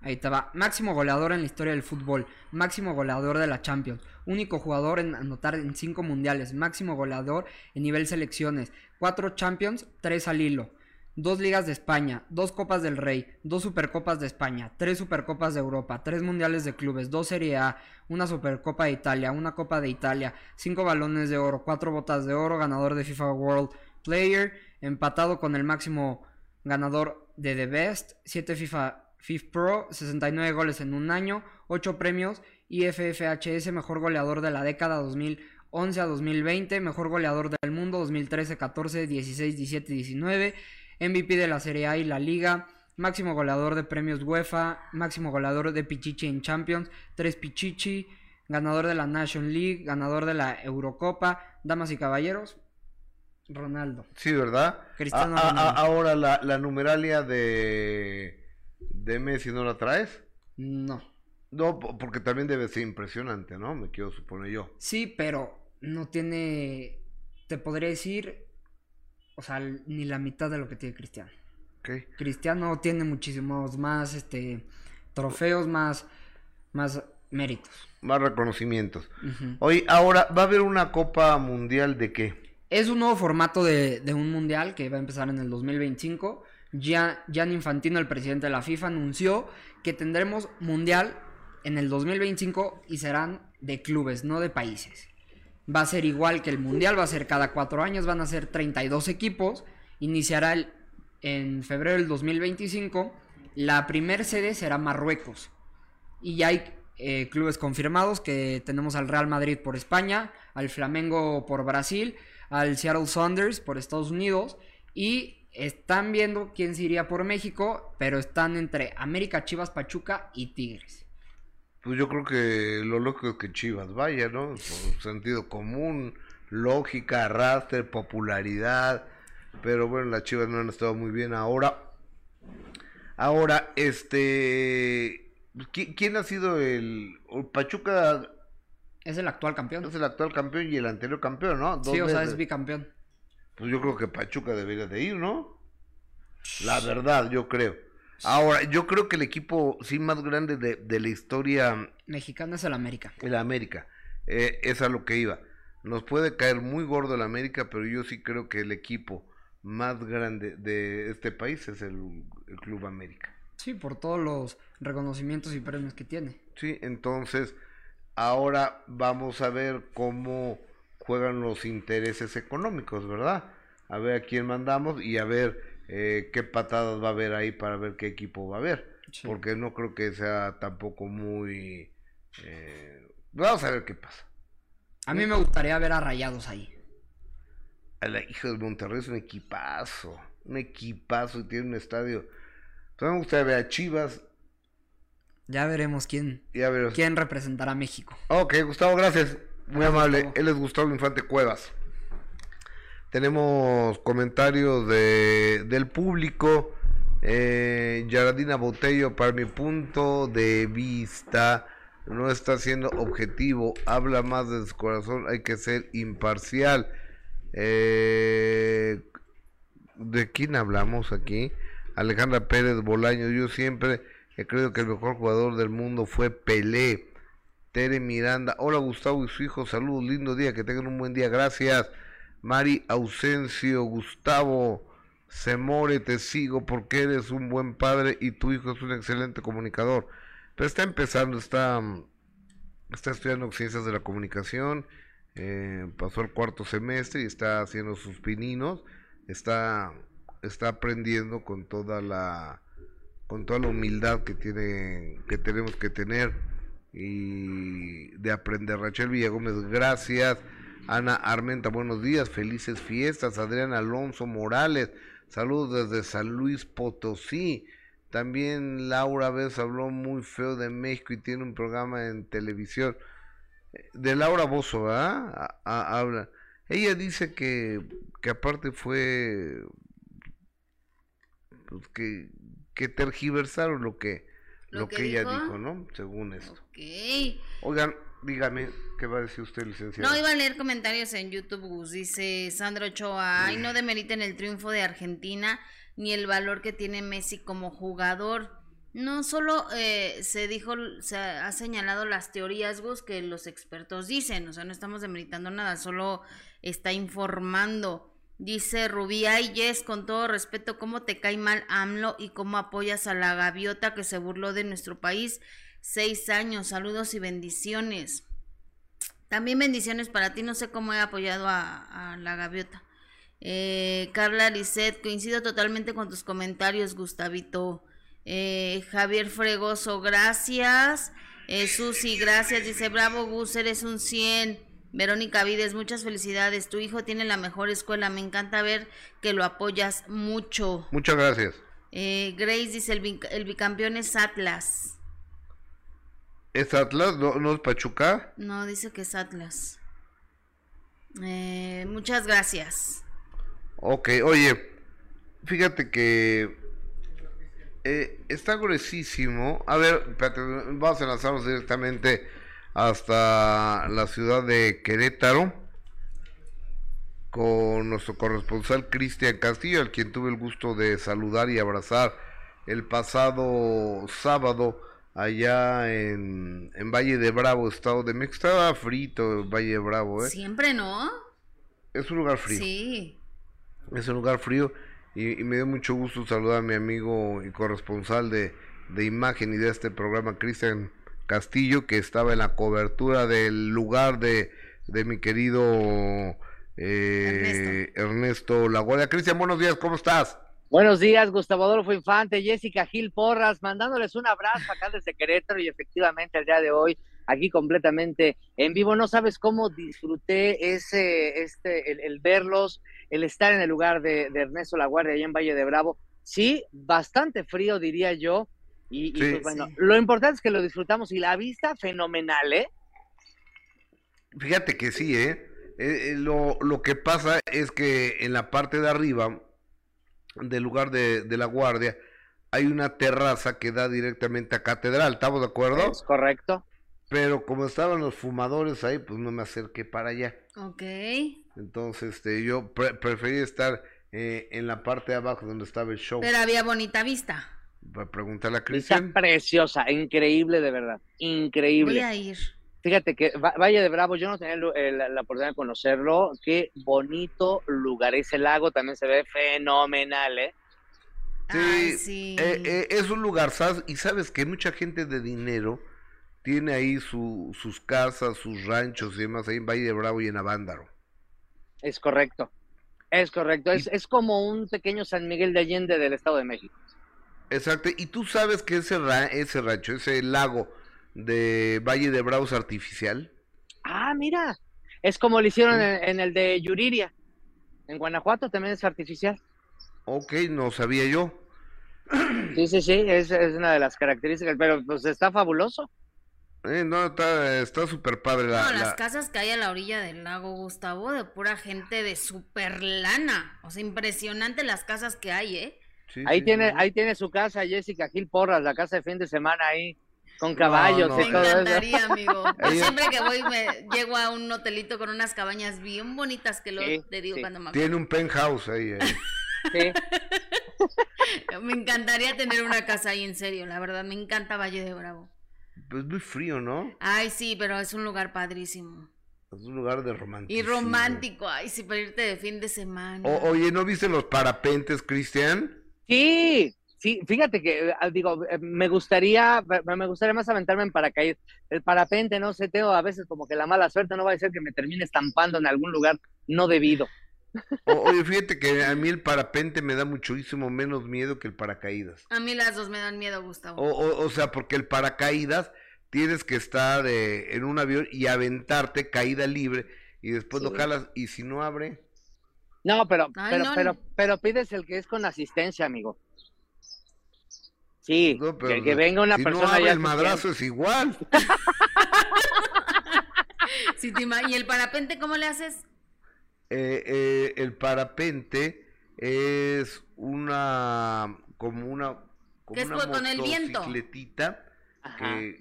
Ahí estaba. Máximo goleador en la historia del fútbol. Máximo goleador de la Champions. Único jugador en anotar en cinco mundiales. Máximo goleador en nivel selecciones. Cuatro Champions, tres al hilo. Dos ligas de España, dos Copas del Rey, dos Supercopas de España, tres Supercopas de Europa, tres Mundiales de Clubes, dos Serie A, una Supercopa de Italia, una Copa de Italia, cinco balones de oro, cuatro botas de oro, ganador de FIFA World Player, empatado con el máximo ganador de The Best, siete FIFA FIF Pro, 69 goles en un año, 8 premios y FFHS, mejor goleador de la década 2011 a 2020, mejor goleador del mundo 2013, 14, 16, 17, 19, MVP de la Serie A y la Liga, máximo goleador de premios UEFA, máximo goleador de Pichichi en Champions, 3 Pichichi, ganador de la Nation League, ganador de la Eurocopa, damas y caballeros, Ronaldo. Sí, ¿verdad? Cristiano Ronaldo. ahora la, la numeralia de de Messi no la traes? No. No, porque también debe ser impresionante, ¿no? Me quiero suponer yo. Sí, pero no tiene, te podría decir, o sea, ni la mitad de lo que tiene Cristiano. Okay. Cristiano tiene muchísimos más, este, trofeos, más, más méritos. Más reconocimientos. Hoy, ahora, ¿va a haber una Copa Mundial de qué? Es un nuevo formato de, de un mundial que va a empezar en el 2025 Gian Infantino, el presidente de la FIFA, anunció que tendremos mundial en el 2025 y serán de clubes, no de países. Va a ser igual que el mundial, va a ser cada cuatro años, van a ser 32 equipos. Iniciará el, en febrero del 2025. La primer sede será Marruecos. Y ya hay eh, clubes confirmados que tenemos al Real Madrid por España, al Flamengo por Brasil, al Seattle Saunders por Estados Unidos y están viendo quién se iría por México, pero están entre América, Chivas, Pachuca y Tigres. Pues yo creo que lo lógico es que Chivas vaya, ¿no? Por sentido común, lógica, arrastre, popularidad. Pero bueno, las Chivas no han estado muy bien ahora. Ahora, este. ¿Quién ha sido el. Pachuca. Es el actual campeón. Es el actual campeón y el anterior campeón, ¿no? sí, o sea, es bicampeón. Pues yo creo que Pachuca debería de ir, ¿no? La verdad, yo creo. Ahora, yo creo que el equipo sí más grande de, la historia mexicana es el América. El América. Eh, es a lo que iba. Nos puede caer muy gordo el América, pero yo sí creo que el equipo más grande de este país es el, el Club América. Sí, por todos los reconocimientos y premios que tiene. Sí, entonces ahora vamos a ver cómo juegan los intereses económicos, ¿verdad? A ver a quién mandamos y a ver eh, qué patadas va a haber ahí para ver qué equipo va a haber. Porque no creo que sea tampoco muy... Eh, vamos a ver qué pasa. A mí me gustaría ver a Rayados ahí. A la hija de Monterrey es un equipazo. Un equipazo y tiene un estadio. Entonces me gustaría ver a Chivas. Ya veremos quién, ya quién representará a México. Ok, Gustavo, gracias. Muy amable. Él es Gustavo Infante Cuevas. Tenemos comentarios de, del público. Eh, Yaradina Botello, para mi punto de vista, no está siendo objetivo. Habla más de su corazón. Hay que ser imparcial. Eh, ¿De quién hablamos aquí? Alejandra Pérez Bolaño. Yo siempre He creído que el mejor jugador del mundo fue Pelé. Tere Miranda. Hola Gustavo y su hijo. Saludos, lindo día. Que tengan un buen día. Gracias. Mari Ausencio. Gustavo. Semore, te sigo porque eres un buen padre y tu hijo es un excelente comunicador. Pero está empezando, está, está estudiando ciencias de la comunicación. Eh, pasó el cuarto semestre y está haciendo sus pininos. Está, está aprendiendo con toda la con toda la humildad que tiene que tenemos que tener y de aprender. Rachel Villagómez, gracias. Ana Armenta, buenos días, felices fiestas. Adrián Alonso Morales, saludos desde San Luis Potosí. También Laura Vez habló muy feo de México y tiene un programa en televisión. De Laura Bozo, ¿verdad? habla. Ella dice que, que aparte fue pues que, que tergiversaron lo que, lo, que, ella dijo, ¿no? Según esto. Oigan, dígame, ¿qué va a decir usted, licenciado? No, iba a leer comentarios en YouTube, Gus. Dice Sandro Ochoa, ay, no demeriten el triunfo de Argentina ni el valor que tiene Messi como jugador. No solo eh, se dijo, se ha señalado las teorías, Gus, que los expertos dicen, o sea, no estamos demeritando nada, solo está informando. Dice Rubí, ay Yes, con todo respeto, ¿cómo te cae mal AMLO y cómo apoyas a la gaviota que se burló de nuestro país? Seis años, saludos y bendiciones. También bendiciones para ti, no sé cómo he apoyado a, la gaviota. Eh, Carla Lisset, coincido totalmente con tus comentarios, Gustavito. Eh, Javier Fregoso, gracias. Eh, Susi, gracias. Dice, bravo Gus, eres un 100. Verónica Vides, muchas felicidades. Tu hijo tiene la mejor escuela. Me encanta ver que lo apoyas mucho. Muchas gracias. Eh, Grace dice, el, bicampeón es Atlas. ¿Es Atlas? ¿No, es Pachuca? No, dice que es Atlas. Eh, muchas gracias. Ok, oye, fíjate que eh, está gruesísimo. A ver, espérate, vamos a lanzarnos directamente hasta la ciudad de Querétaro con nuestro corresponsal Cristian Castillo, al quien tuve el gusto de saludar y abrazar el pasado sábado allá en, Valle de Bravo, Estado de México. Estaba frito Valle de Bravo, ¿eh? Siempre, ¿no? Es un lugar frío. Sí. Es un lugar frío y, me dio mucho gusto saludar a mi amigo y corresponsal de, de imagen y de este programa, Cristian Castillo, que estaba en la cobertura del lugar de, de mi querido eh, Ernesto. Ernesto Cristian, buenos días, ¿cómo estás? Buenos días, Gustavo Adolfo Infante, Jessica Gil Porras, mandándoles un abrazo acá desde Querétaro y efectivamente el día de hoy aquí completamente en vivo. No sabes cómo disfruté ese, este, el, verlos, el estar en el lugar de, de Ernesto Laguardia allá en Valle de Bravo. Sí, bastante frío diría yo, y, pues, bueno, lo importante es que lo disfrutamos y la vista fenomenal, ¿eh? Fíjate que sí, ¿eh? eh, eh lo, lo, que pasa es que en la parte de arriba del lugar de, de, la guardia hay una terraza que da directamente a catedral, ¿estamos de acuerdo? Es correcto. Pero como estaban los fumadores ahí, pues no me acerqué para allá. Ok. Entonces, este, yo preferí estar eh, en la parte de abajo donde estaba el show. Pero había bonita vista. Pregúntale a Cristian. preciosa, increíble de verdad, increíble. Voy a ir. Fíjate que Valle de Bravo, yo no tenía la, oportunidad de conocerlo. Qué bonito lugar. Ese lago también se ve fenomenal, ¿eh? Sí, eh, eh, es un lugar, ¿sabes? Y sabes que mucha gente de dinero tiene ahí sus casas, sus ranchos y demás, ahí en Valle de Bravo y en Avándaro. Es correcto, es correcto. Es, es como un pequeño San Miguel de Allende del Estado de México. Exacto, y tú sabes que ese, ese rancho, ese lago de Valle de Bravo artificial. Ah, mira, es como lo hicieron en, el de Yuriria, en Guanajuato también es artificial. Ok, no sabía yo. Sí, sí, sí, es, una de las características, pero pues está fabuloso. Eh, no, está súper padre la, las casas que hay a la orilla del lago Gustavo, de pura gente de super lana. O sea, impresionante las casas que hay, ¿eh? ahí tiene, ahí tiene su casa Jessica Gil Porras, la casa de fin de semana ahí con caballos y todo encantaría, amigo. siempre que voy me llego a un hotelito con unas cabañas bien bonitas que lo te digo cuando me Tiene un penthouse ahí. Sí. me encantaría tener una casa ahí, en serio, la verdad, me encanta Valle de Bravo. Pues muy frío, ¿no? Ay, sí, pero es un lugar padrísimo. Es un lugar de romántico. Y romántico, ay, sí, para irte de fin de semana. oye, ¿no viste los parapentes, Cristian? Sí, sí, fíjate que, ah, digo, eh, me gustaría, me gustaría más aventarme en paracaídas. El parapente, no sé, tengo a veces como que la mala suerte no va a ser que me termine estampando en algún lugar no debido. oye, fíjate que a mí el parapente me da muchísimo menos miedo que el paracaídas. A mí las dos me dan miedo, Gustavo. O, o, sea, porque el paracaídas tienes que estar eh, en un avión y aventarte caída libre y después lo jalas y si no abre. No, pero, pero, pero, pero pides el que es con asistencia, amigo. Sí, que, venga una persona. No el madrazo es igual. ¿Y el parapente cómo le haces? Eh, eh, el parapente es una como una como es una con el viento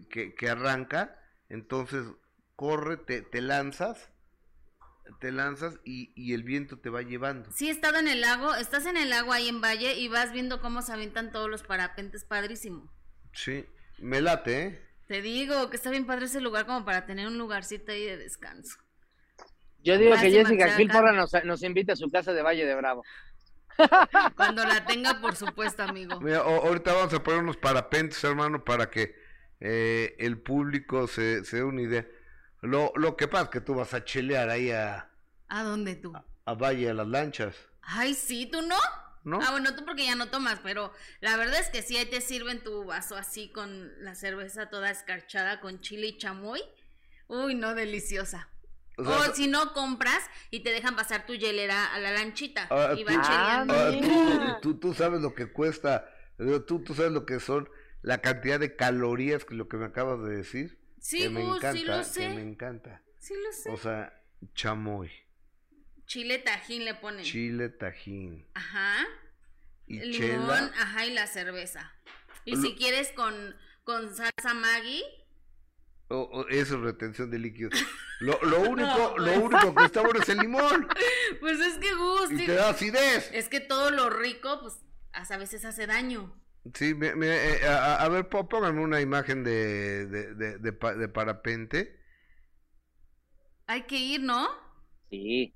que, que, arranca entonces corre te, te lanzas te lanzas y, y, el viento te va llevando. Sí, he estado en el lago, estás en el lago ahí en Valle y vas viendo cómo se aventan todos los parapentes, padrísimo. Sí, me late, ¿eh? Te digo que está bien padre ese lugar como para tener un lugarcito ahí de descanso. Yo digo que Jessica Gil Porra nos, nos invite a su casa de Valle de Bravo. Cuando la tenga, por supuesto, amigo. Mira, ahorita vamos a poner unos parapentes, hermano, para que eh, el público se, se dé una idea. Lo, lo que pasa es que tú vas a chelear ahí a... ¿A dónde tú? A, Valle de las Lanchas. Ay, sí, ¿tú no? ¿No? Ah, bueno, tú porque ya no tomas, pero la verdad es que sí, ahí te sirven tu vaso así con la cerveza toda escarchada con chile y chamoy. Uy, no, deliciosa. O, si no compras y te dejan pasar tu hielera a la lanchita ah, y van ah, tú, tú, sabes lo que cuesta, tú, tú sabes lo que son la cantidad de calorías que lo que me acabas de decir. Sí, que me encanta, sí lo sé. Que me encanta. Sí lo sé. O sea, chamoy. Chile tajín le ponen. Chile tajín. Ajá. Y Limón, ajá, y la cerveza. Y si quieres con, con salsa Maggi. O, eso es retención de líquidos. Lo, lo único, lo único que está bueno es el limón. Pues es que gusta. Y te da acidez. Es que todo lo rico, pues, a veces hace daño. Sí, me, eh, a, ver, póngame una imagen de, de, de, parapente. Hay que ir, ¿no? Sí.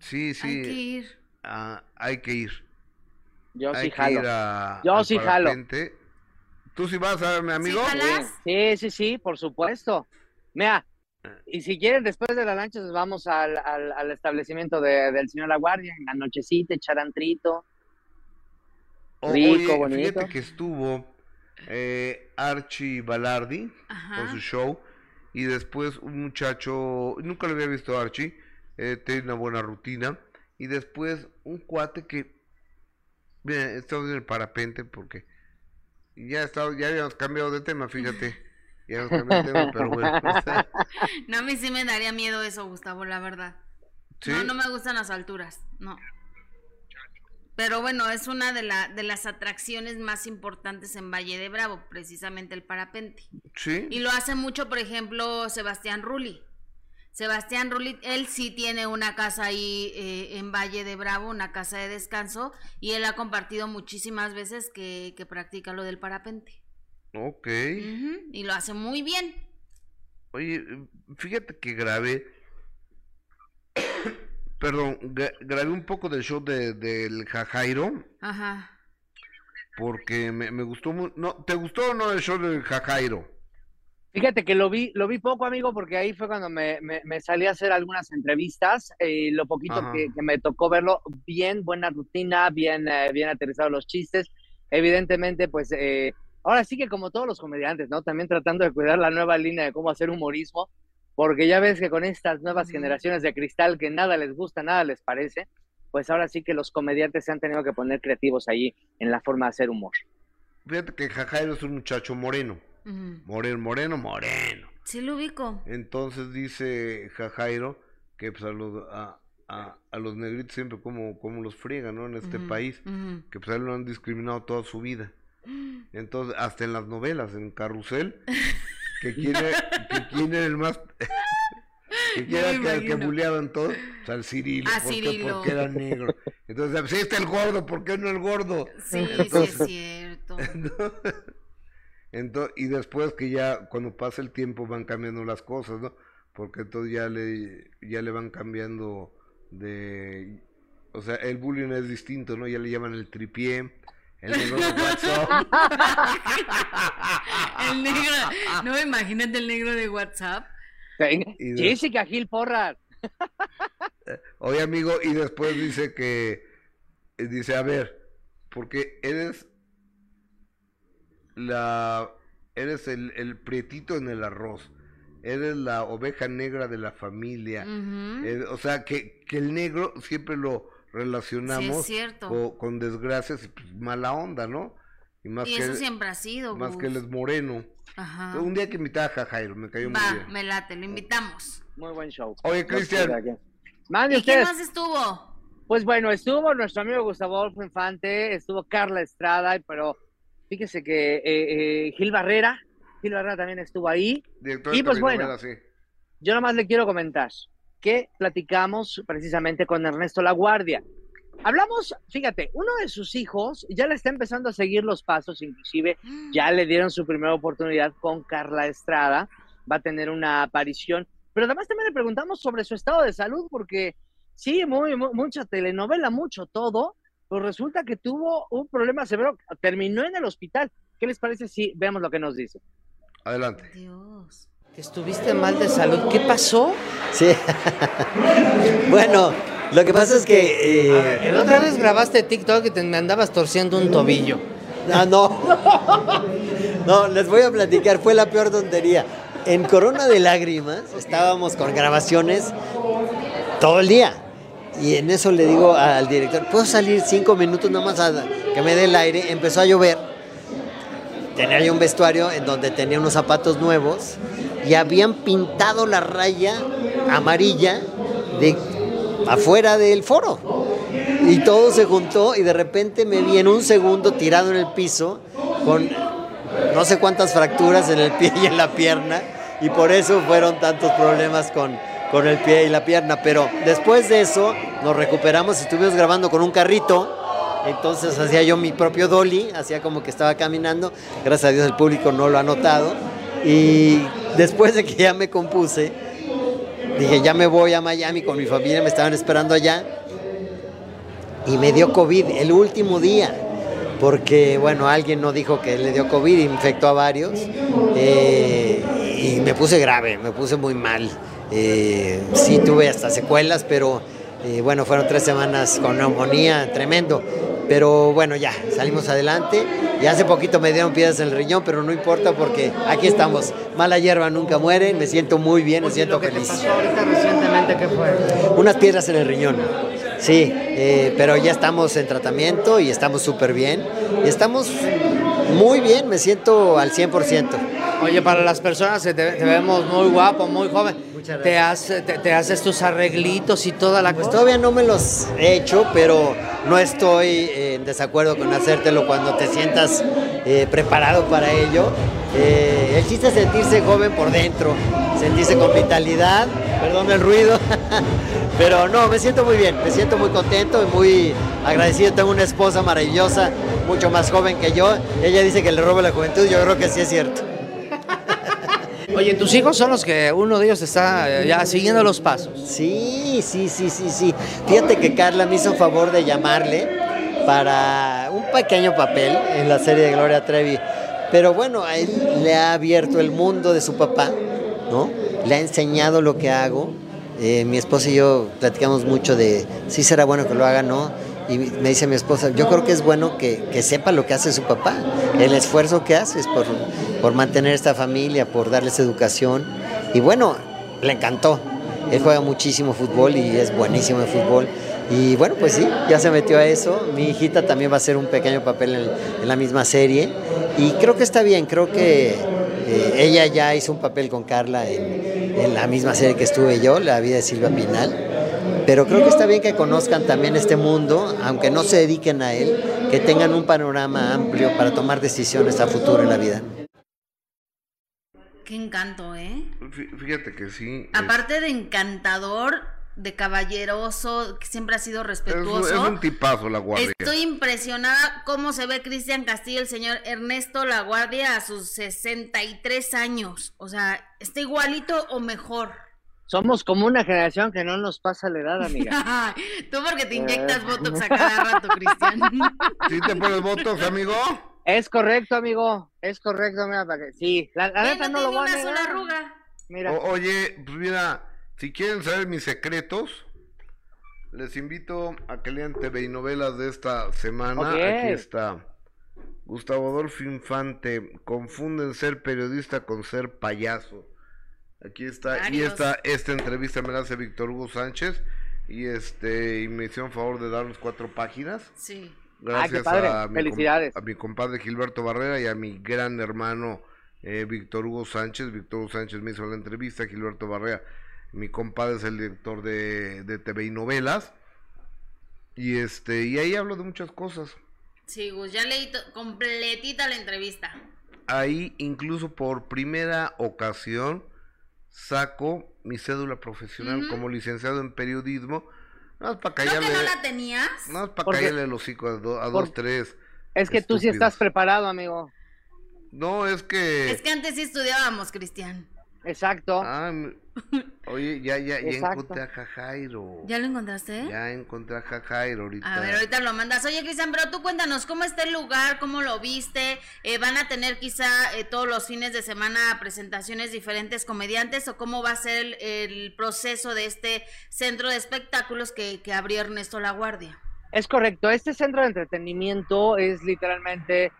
sí, sí. Hay que ir. Ah, hay que ir. Yo sí jalo. Yo sí jalo. ¿Tú sí vas a mi amigo? ¿Sí, sí, sí, por supuesto. Mira, y si quieren, después de la lancha, nos vamos al, al, al establecimiento de, del señor La Guardia, en la nochecita, echar antrito Rico, bonito. Fíjate que estuvo eh, Archie Balardi con su show y después un muchacho, nunca lo había visto Archie, eh, tiene una buena rutina y después un cuate que, mira, estaba en el parapente porque ya estaba, ya habíamos cambiado de tema, fíjate. Ya habíamos cambiado de tema, pero bueno. no, a mí sí me daría miedo eso, Gustavo, la verdad. No, no me gustan las alturas, no. Pero bueno, es una de, la, de las atracciones más importantes en Valle de Bravo, precisamente el parapente. Sí. Y lo hace mucho, por ejemplo, Sebastián Rulli. Sebastián Rulli, él sí tiene una casa ahí eh, en Valle de Bravo, una casa de descanso, y él ha compartido muchísimas veces que, que practica lo del parapente. Ok. y lo hace muy bien. Oye, fíjate que grabé Perdón, grabé un poco del show de, del Jajairo. Ajá. Porque me, gustó muy... No, ¿Te gustó o no el show del Jajairo? Fíjate que lo vi, lo vi poco, amigo, porque ahí fue cuando me, me, salí a hacer algunas entrevistas. Eh, lo poquito que, me tocó verlo, bien, buena rutina, bien, eh, bien aterrizados los chistes. Evidentemente, pues eh, ahora sí que como todos los comediantes, ¿no? También tratando de cuidar la nueva línea de cómo hacer humorismo porque ya ves que con estas nuevas generaciones de cristal que nada les gusta, nada les parece, pues ahora sí que los comediantes se han tenido que poner creativos ahí en la forma de hacer humor. Fíjate que Jajairo es un muchacho moreno. Moreno, moreno, moreno. Sí lo ubico. Entonces dice Jajairo que pues a los, a, los negritos siempre como, como los friegan, ¿no? En este país. Que pues a él lo han discriminado toda su vida. Entonces, hasta en las novelas, en Carrusel, que quiere, que quiere el más que era que, que buleaban todos, o sea, al Cirilo, A porque, Cirilo. porque era negro. Entonces, si está el gordo, ¿por qué no el gordo? Sí, Entonces- sí es cierto. Entonces, y después que ya cuando pasa el tiempo van cambiando las cosas, ¿no? Porque entonces ya le, ya le van cambiando de... O sea, el bullying es distinto, ¿no? Ya le llaman el tripié, el negro de WhatsApp. El negro, no, imagínate el negro de WhatsApp. Y de- Jessica Gil Porras. Oye, amigo, y después dice que... eh, Dice, a ver, porque eres la... Eres el, el prietito en el arroz. Eres la oveja negra de la familia. Eh, o sea, que, que el negro siempre lo relacionamos Sí, con, desgracias y pues, mala onda, ¿no? Y más Y que eso él- siempre ha sido. más Gus. que él es moreno. Ajá. Un día que invitar a Jairo, me cayó muy Va, bien. me late, lo invitamos. Muy buen show. Oye, Cristian. ¿Y quién más estuvo? Pues bueno, estuvo nuestro amigo Gustavo Adolfo Infante, estuvo Carla Estrada, pero fíjese que eh, eh, Gil Barrera, Gil Barrera también estuvo ahí. Director Y de pues bueno, sí. yo nomás le quiero comentar que platicamos precisamente con Ernesto La Guardia. Hablamos, fíjate, uno de sus hijos ya le está empezando a seguir los pasos, inclusive ya le dieron su primera oportunidad con Carla Estrada, va a tener una aparición, pero además también le preguntamos sobre su estado de salud, porque sí, muy, mu- mucha telenovela, mucho todo, pero resulta que tuvo un problema severo, terminó en el hospital. ¿Qué les parece si vemos lo que nos dice? Adelante. Dios. Que estuviste mal de salud, ¿qué pasó? Sí. bueno, lo que pasa es que. eh, La otra vez grabaste TikTok y te me andabas torciendo un tobillo. Ah, no. No, les voy a platicar, fue la peor tontería. En Corona de Lágrimas estábamos con grabaciones todo el día. Y en eso le digo al director, ¿puedo salir cinco minutos nomás a que me dé el aire? Empezó a llover. Tenía yo un vestuario en donde tenía unos zapatos nuevos y habían pintado la raya amarilla de afuera del foro. Y todo se juntó y de repente me vi en un segundo tirado en el piso con no sé cuántas fracturas en el pie y en la pierna. Y por eso fueron tantos problemas con, con el pie y la pierna. Pero después de eso nos recuperamos y estuvimos grabando con un carrito. Entonces hacía yo mi propio dolly, hacía como que estaba caminando. Gracias a Dios el público no lo ha notado. Y después de que ya me compuse, dije, ya me voy a Miami con mi familia, me estaban esperando allá. Y me dio COVID el último día, porque, bueno, alguien no dijo que le dio COVID, infectó a varios. eh, y me puse grave, me puse muy mal. Eh, sí tuve hasta secuelas, pero eh, bueno, fueron tres semanas con neumonía, tremendo. Pero bueno, ya, salimos adelante. Y hace poquito me dieron piedras en el riñón, pero no importa porque aquí estamos. Mala hierba nunca muere, me siento muy bien, me siento feliz. ahorita recientemente qué fue? Unas piedras en el riñón. Sí, eh, pero ya estamos en tratamiento y estamos súper bien. Y estamos muy bien, me siento al 100%. Oye, para las personas que te, te vemos muy guapo, muy joven, Muchas te, hace- te, te haces tus arreglitos y toda la Pues cosa. todavía no me los he hecho, pero no estoy en desacuerdo con hacértelo cuando te sientas eh, preparado para ello. Eh, el chiste es sentirse joven por dentro, sentirse con vitalidad, perdón el ruido, pero no, me siento muy bien, me siento muy contento y muy agradecido. Tengo una esposa maravillosa, mucho más joven que yo. Ella dice que le robo la juventud, yo creo que sí es cierto. Oye, tus hijos son los que uno de ellos está eh, ya siguiendo los pasos. Sí, sí, sí, sí, sí. Fíjate que Carla me hizo favor de llamarle para un pequeño papel en la serie de Gloria Trevi. Pero bueno, a él le ha abierto el mundo de su papá, ¿no? Le ha enseñado lo que hago. Eh, mi esposa y yo platicamos mucho de si será bueno que lo haga, ¿no? Y me dice mi esposa, yo creo que es bueno que, que sepa lo que hace su papá, el esfuerzo que haces por, por mantener esta familia, por darles educación. Y bueno, le encantó. Él juega muchísimo fútbol y es buenísimo en fútbol. Y bueno, pues sí, ya se metió a eso. Mi hijita también va a hacer un pequeño papel en, la misma serie. Y creo que está bien, creo que eh, ella ya hizo un papel con Carla en, en la misma serie que estuve yo, La vida de Silvia Pinal. Pero creo que está bien que conozcan también este mundo, aunque no se dediquen a él, que tengan un panorama amplio para tomar decisiones a futuro en la vida. Qué encanto, ¿eh? Fíjate que sí. Aparte de encantador, de caballeroso, que siempre ha sido respetuoso. Es, un tipazo la guardia. Estoy impresionada cómo se ve Cristian Castillo, el señor Ernesto La Guardia a sus 63 años. O sea, está igualito o mejor. Somos como una generación que no nos pasa la edad, amiga. Tú porque te inyectas eh. Botox a cada rato, Cristian. ¿Sí te pones Botox, amigo? Es correcto, amigo. Es correcto, mira, para que... Sí, la, neta no, lo voy a sola arruga. Mira. oye, pues mira, si quieren saber mis secretos, les invito a que lean TV y novelas de esta semana. Aquí está. Gustavo Adolfo Infante, confunden ser periodista con ser payaso. Aquí está, y esta, esta entrevista me la hace Víctor Hugo Sánchez y este y me hicieron favor de darnos cuatro páginas. Sí. Gracias a, mi Felicidades. a mi compadre Gilberto Barrera y a mi gran hermano eh, Víctor Hugo Sánchez. Víctor Hugo Sánchez me hizo la entrevista, Gilberto Barrera, mi compadre es el director de, de TV y novelas. Y este, y ahí hablo de muchas cosas. Sí, Gus, ya leí completita la entrevista. Ahí incluso por primera ocasión saco mi cédula profesional como licenciado en periodismo. Nada más para callarle. ¿No, que no la tenías? Nada más para callarle el hocico a, dos, tres. Es que tú sí estás preparado, amigo. No, es que. Es que antes sí estudiábamos, Cristian. Exacto. Ah, oye, ya, ya, ya encontré a Jajairo. ¿Ya lo encontraste? Ya encontré a Jajairo ahorita. A ver, ahorita lo mandas. Oye, Cristian, pero tú cuéntanos, ¿cómo está el lugar? ¿Cómo lo viste? Eh, ¿Van a tener quizá eh, todos los fines de semana presentaciones diferentes comediantes? ¿O cómo va a ser el, proceso de este centro de espectáculos que, que abrió Ernesto La Guardia? Es correcto. Este centro de entretenimiento es literalmente eh,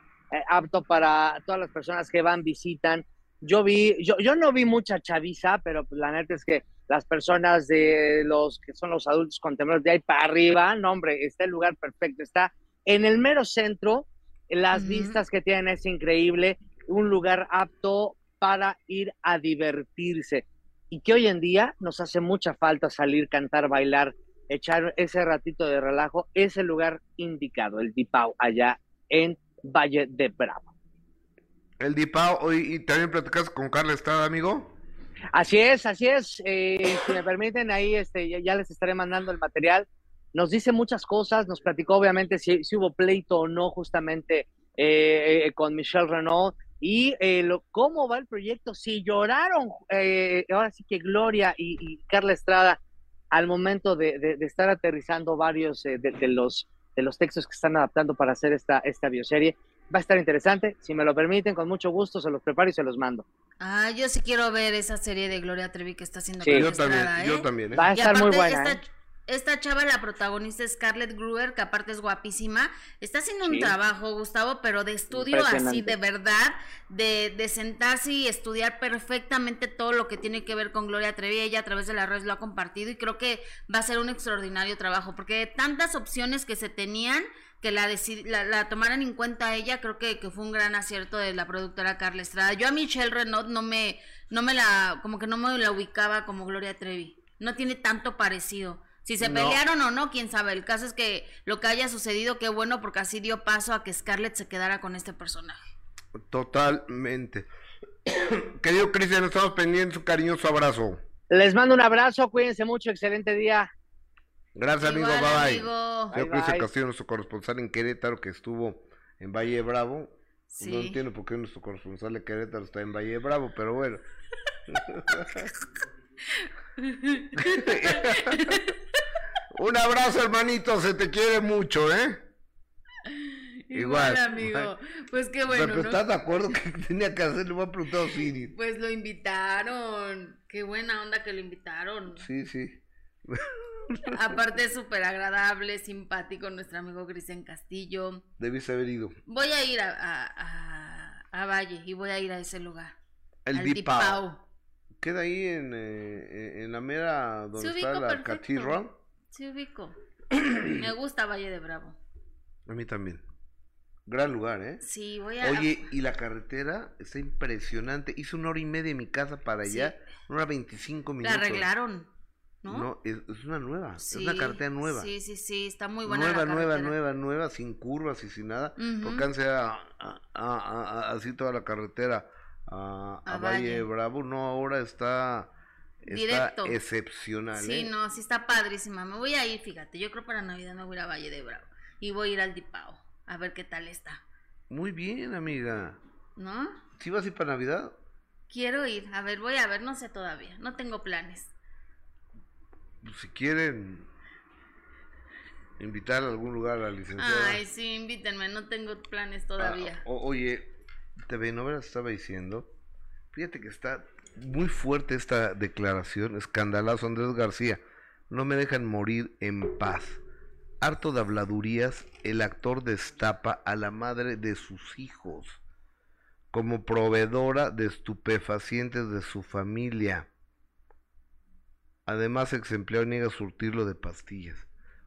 apto para todas las personas que van, visitan yo vi, yo, yo no vi mucha chaviza, pero pues, la neta es que las personas de los que son los adultos contemporáneos de ahí para arriba, no hombre, está el lugar perfecto, está en el mero centro, las vistas que tienen es increíble, un lugar apto para ir a divertirse y que hoy en día nos hace mucha falta salir, cantar, bailar, echar ese ratito de relajo, es el lugar indicado, el Dipau, allá en Valle de Bravo. El Dipao, y, también platicas con Carla Estrada, amigo. Así es, así es. Eh, si me permiten, ahí este, ya, les estaré mandando el material. Nos dice muchas cosas, nos platicó obviamente si, hubo pleito o no justamente eh, eh, con Michelle Renault y lo, cómo va el proyecto, si lloraron, ahora sí que Gloria y, Carla Estrada al momento de, estar aterrizando varios de, los, de los textos que están adaptando para hacer esta, esta bioserie va a estar interesante. Si me lo permiten, con mucho gusto se los preparo y se los mando. Ah, yo sí quiero ver esa serie de Gloria Trevi que está haciendo. Sí, yo también, yo ¿eh? también. ¿eh? Va a estar muy buena. ¿eh? esta chava, la protagonista Scarlett Gruber, que aparte es guapísima, está haciendo un trabajo, Gustavo, pero de estudio así, de verdad, de, de, sentarse y estudiar perfectamente todo lo que tiene que ver con Gloria Trevi. Ella a través de las redes lo ha compartido y creo que va a ser un extraordinario trabajo, porque tantas opciones que se tenían, que la, la, tomaran en cuenta ella, creo que, que, fue un gran acierto de la productora Carla Estrada. Yo a Michelle Renaud no me, no me la, como que no me la ubicaba como Gloria Trevi. No tiene tanto parecido. Si se pelearon o no, quién sabe. El caso es que lo que haya sucedido, qué bueno, porque así dio paso a que Scarlett se quedara con este personaje. Totalmente. Querido Cristian, estamos pendientes. Un cariñoso abrazo. Les mando un abrazo, cuídense mucho, excelente día. Gracias, amigo. Bye bye. Yo Cristian Castillo, nuestro corresponsal en Querétaro, que estuvo en Valle Bravo. No entiendo por qué nuestro corresponsal de Querétaro está en Valle Bravo, pero bueno. Un abrazo, hermanito, se te quiere mucho, ¿eh? Igual, amigo. Pues qué bueno. Pero ¿estás de acuerdo que tenía que hacer? Le voy a preguntar a Siri. Pues lo invitaron. Qué buena onda que lo invitaron. Sí, sí. Aparte es súper agradable, simpático nuestro amigo Cristian Castillo. Debiste haber ido. Voy a ir a, a, a, Valle y voy a ir a ese lugar. El Dipao. Queda ahí en, eh, en la mera donde está la catedral. Sí, ubico. Me gusta Valle de Bravo. A mí también. Gran lugar, ¿eh? Sí, voy a. Oye, y la carretera está impresionante. Hice una hora y media de mi casa para allá, una hora veinticinco minutos. La arreglaron, ¿no? No, es, una nueva. es una carretera nueva. Sí, sí, sí, está muy buena. Nueva, nueva, nueva, nueva, sin curvas y sin nada. Porque antes era así toda la carretera a, A a Valle Valle. Bravo. No, ahora está, está Directo. excepcional. Sí, ¿eh? no, sí está padrísima. Me voy a ir, fíjate. Yo creo para Navidad me voy a ir a Valle de Bravo. Y voy a ir al Dipao. A ver qué tal está. Muy bien, amiga. ¿No? ¿Sí vas a ir para Navidad? Quiero ir. A ver, voy a ver. No sé todavía. No tengo planes. Pues, si quieren invitar a algún lugar a la licenciada. Ay, sí, invítenme. No tengo planes todavía. Ah, o- oye, TV Novelas estaba diciendo, fíjate que está muy fuerte esta declaración, escandalazo Andrés García, no me dejan morir en paz. Harto de habladurías, el actor destapa a la madre de sus hijos como proveedora de estupefacientes de su familia. Además, ex empleado niega surtirlo de pastillas.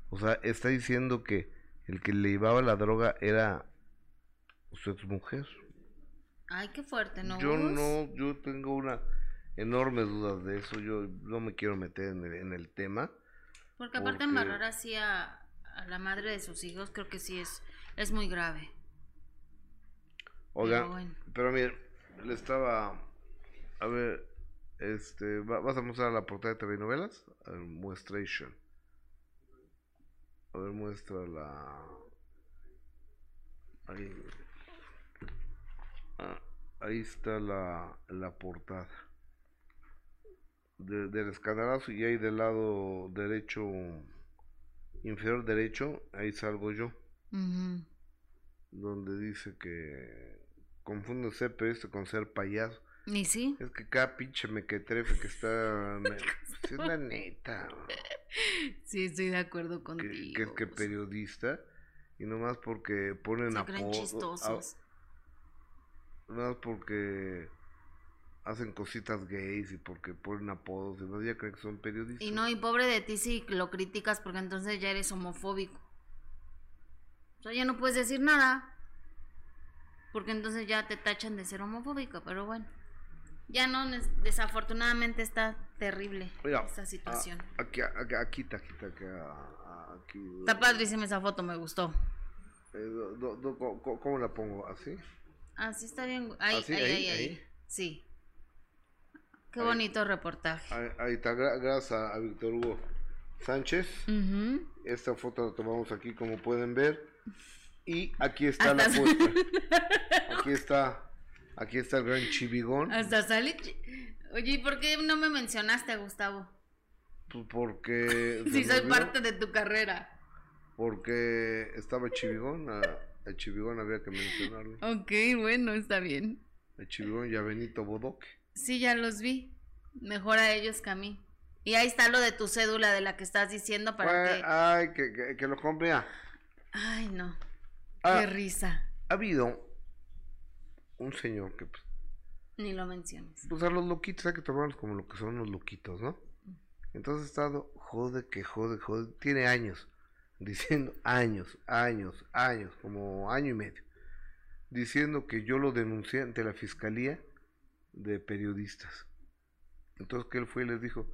O sea, está diciendo que el que le llevaba la droga era su ex mujer. Ay, qué fuerte, ¿no? Yo no, yo tengo una enorme duda de eso. Yo no me quiero meter en el, en el tema. Porque aparte porque- embarrar así a, a la madre de sus hijos, creo que sí es, es muy grave. Oiga, Pero bueno. pero mire, le estaba. A ver, este. va- ¿Vas a mostrar la portada de TV Novelas? A ver, muestration. A ver, muestra la. Ahí. Ah, ahí está la, la portada. De- del escandalazo y ahí del lado derecho, inferior derecho, ahí salgo yo donde dice que confunde ser periodista con ser payaso. ¿Y sí? Es que cada pinche mequetrefe que está... es la neta. Sí, estoy de acuerdo contigo. que es que periodista y nomás porque ponen Se creen apodo... chistosos. a- Nomás porque hacen cositas gays y porque ponen apodos y más ya creen que son periodistas. Y no, y pobre de ti si lo criticas porque entonces ya eres homofóbico. O sea, ya no puedes decir nada. Porque entonces ya te tachan de ser homofóbico, pero bueno. Ya no, desafortunadamente está terrible Mira, esta situación. ah, aquí, aquí, aquí, está, aquí, está, aquí, ah, aquí, Está padrísima esa foto, me gustó. eh, do- do- do- co- co- ¿Cómo la pongo? ¿Así? Así está bien. Ahí, ¿Así? ahí, ¿Ahí? ahí, ahí. ¿Ahí? Sí. Qué bonito reportaje. Ahí, está, gra- gracias a, a Víctor Hugo Sánchez. Esta foto la tomamos aquí, como pueden ver. Y aquí está la puesta. Aquí está, aquí está el gran chivigón. Hasta sale. Oye, ¿y por qué no me mencionaste, Gustavo? Pues porque. Si soy parte de tu carrera. Porque estaba chivigón. A, a chivigón había que mencionarlo. Ok, bueno, está bien. A chivigón y a Benito Bodoque. Sí, ya los vi. Mejor a ellos que a mí. Y ahí está lo de tu cédula de la que estás diciendo para que... ay, que, que, que lo compre. ah. Ay, no. Ah, Qué risa. ha habido un señor que, pues, Ni lo menciones. pues a los loquitos hay que tomarlos como lo que son los loquitos, ¿no? Entonces ha estado jode que jode, jode, tiene años, diciendo años, años, años, como año y medio, diciendo que yo lo denuncié ante la fiscalía de periodistas. Entonces que él fue y les dijo,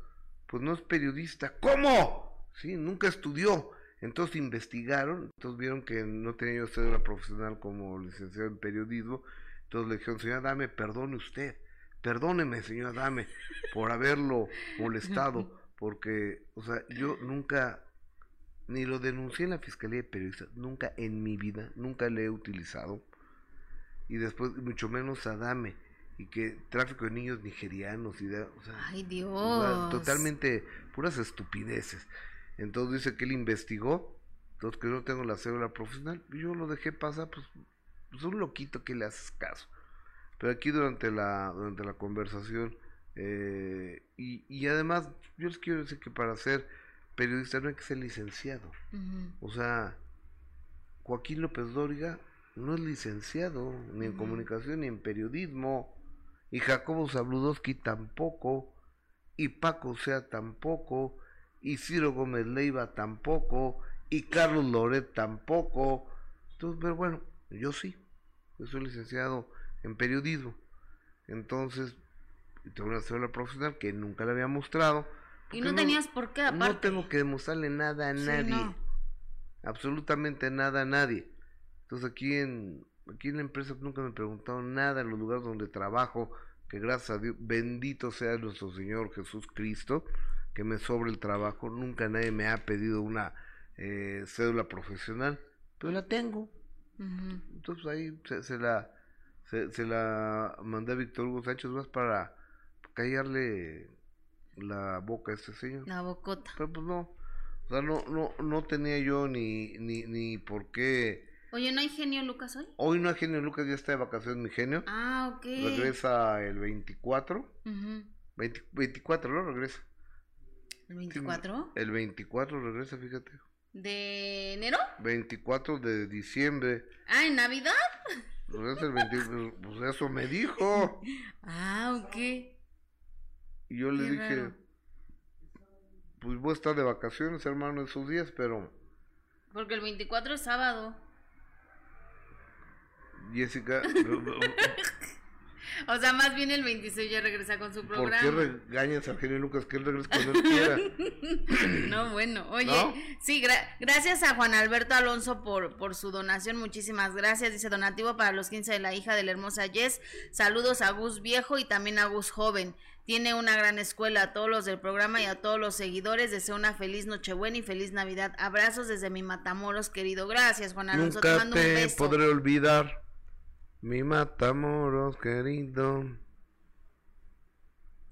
pues no es periodista, ¿cómo? Sí, nunca estudió. Entonces investigaron, entonces vieron que no tenía yo cédula profesional como licenciado en periodismo, entonces le dijeron, señora Dame, perdone usted, perdóneme, señora Dame, por haberlo molestado, porque, o sea, yo nunca, ni lo denuncié en la Fiscalía de Periodistas, nunca en mi vida, nunca le he utilizado, y después, mucho menos a Dame, y que tráfico de niños nigerianos, y de, o sea, Ay, o Dios. sea, totalmente puras estupideces. Entonces dice que él investigó, entonces que no tengo la cédula profesional, y yo lo dejé pasar, pues, pues un loquito que le haces caso. Pero aquí durante la, durante la conversación, eh, y, y además, yo les quiero decir que para ser periodista no hay que ser licenciado. O sea, Joaquín López Dóriga no es licenciado ni en comunicación ni en periodismo. Y Jacobo Zabludowski tampoco. Y Paco Sea tampoco. Y Ciro Gómez Leiva tampoco. Y Carlos Loret tampoco. Entonces, pero bueno, yo sí. Yo soy licenciado en periodismo. Entonces, tengo una cédula profesional que nunca le había mostrado. Y no tenías por qué, aparte. No tengo que demostrarle nada a Sí, nadie no. absolutamente nada a nadie. Entonces aquí en, aquí en la empresa nunca me preguntaron nada en los lugares donde trabajo, que gracias a Dios, bendito sea nuestro Señor Jesús Cristo, que me sobre el trabajo, nunca nadie me ha pedido una eh, cédula profesional, pero la tengo. Entonces ahí se, la se, la mandé a Víctor Hugo Sánchez más para callarle la boca a este señor. La bocota. Pero pues no, o sea, no, no, no tenía yo ni, ni, ni por qué Oye, ¿no hay genio Lucas hoy? Hoy no hay genio Lucas, ya está de vacaciones mi genio. Ah, ok. Regresa el 24. 24, ¿no? Regresa. ¿El 24? el 24 regresa, fíjate. ¿De enero? 24 de diciembre. Ah, ¿en Navidad? Regresa el 24, pues eso me dijo. Ah, ok. Y yo le dije, pues voy a estar de vacaciones, hermano, esos días, pero... Porque el 24 es sábado. Jessica. o sea, más bien el 26 ya regresa con su programa. ¿Por qué regañas a Genio Lucas que él regrese cuando él quiera? no, bueno. Oye, sí, gracias a Juan Alberto Alonso por, por su donación. Muchísimas gracias. Dice donativo para los 15 de la hija de la hermosa Jess. Saludos a Gus Viejo y también a Gus Joven. Tiene una gran escuela a todos los del programa y a todos los seguidores. Deseo una feliz Nochebuena y feliz Navidad. Abrazos desde mi Matamoros, querido. Gracias, Juan Alonso. Nunca te, mando un beso. podré olvidar mi Matamoros, querido.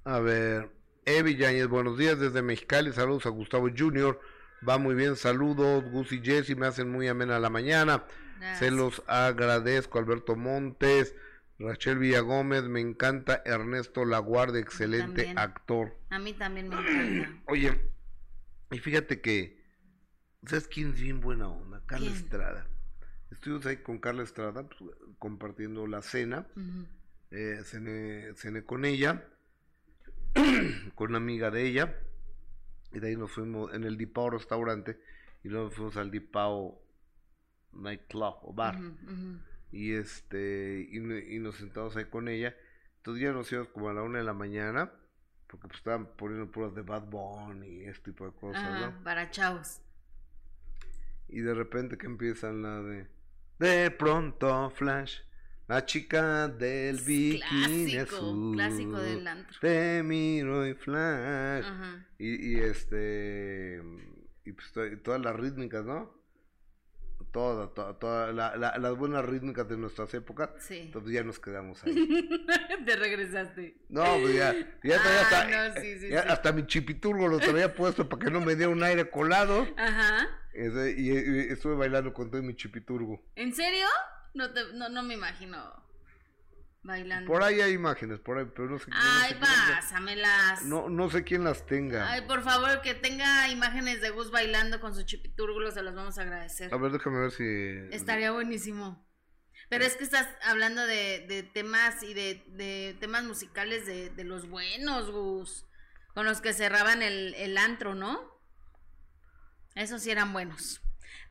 A ver, Evi Yáñez, buenos días desde Mexicali. Saludos a Gustavo Junior. Va muy bien, saludos. Gus y Jessy me hacen muy amena la mañana. Se los agradezco, Alberto Montes. Rachel Villagómez, me encanta. Ernesto Laguarde, excelente actor. A mí también me encanta. Oye, y fíjate que, ¿sabes quién es bien buena onda? Carla Estrada. Estuvimos ahí con Carla Estrada, pues, compartiendo la cena. Eh, cené, con ella, con una amiga de ella. Y de ahí nos fuimos en el Dipao restaurante. Y luego fuimos al Dipao nightclub o bar. Y este, y, nos sentamos ahí con ella. Entonces ya nos íbamos como a la una de la mañana. Porque pues estaban poniendo puras de Bad Bunny y este tipo de cosas, ¿no? Para chavos. Y de repente que empiezan la de de pronto, Flash, la chica del bikini clásico, azul. Clásico del antro. Te miro y Flash. Y, y, este. Y pues todas las rítmicas, ¿no? Todas, todas, toda, la, las buenas rítmicas de nuestras épocas. Sí. Entonces ya nos quedamos ahí. Te regresaste. No, pues ya, ya, ah, hasta, sí, sí, hasta mi chipiturgo lo traía puesto para que no me diera un aire colado. Ajá y, estuve bailando con todo mi chipiturgo. ¿En serio? No, te, no, no me imagino bailando. Por ahí hay imágenes, por ahí, pero no sé. Ay, no pásamelas. No, no sé quién las tenga. Ay, por favor, que tenga imágenes de Gus bailando con su chipiturgo, se los vamos a agradecer. A ver, déjame ver si... Estaría buenísimo. Pero es que estás hablando de, de temas y de, de temas musicales de, de, los buenos, Gus. Con los que cerraban el, el antro, ¿no? Esos sí eran buenos.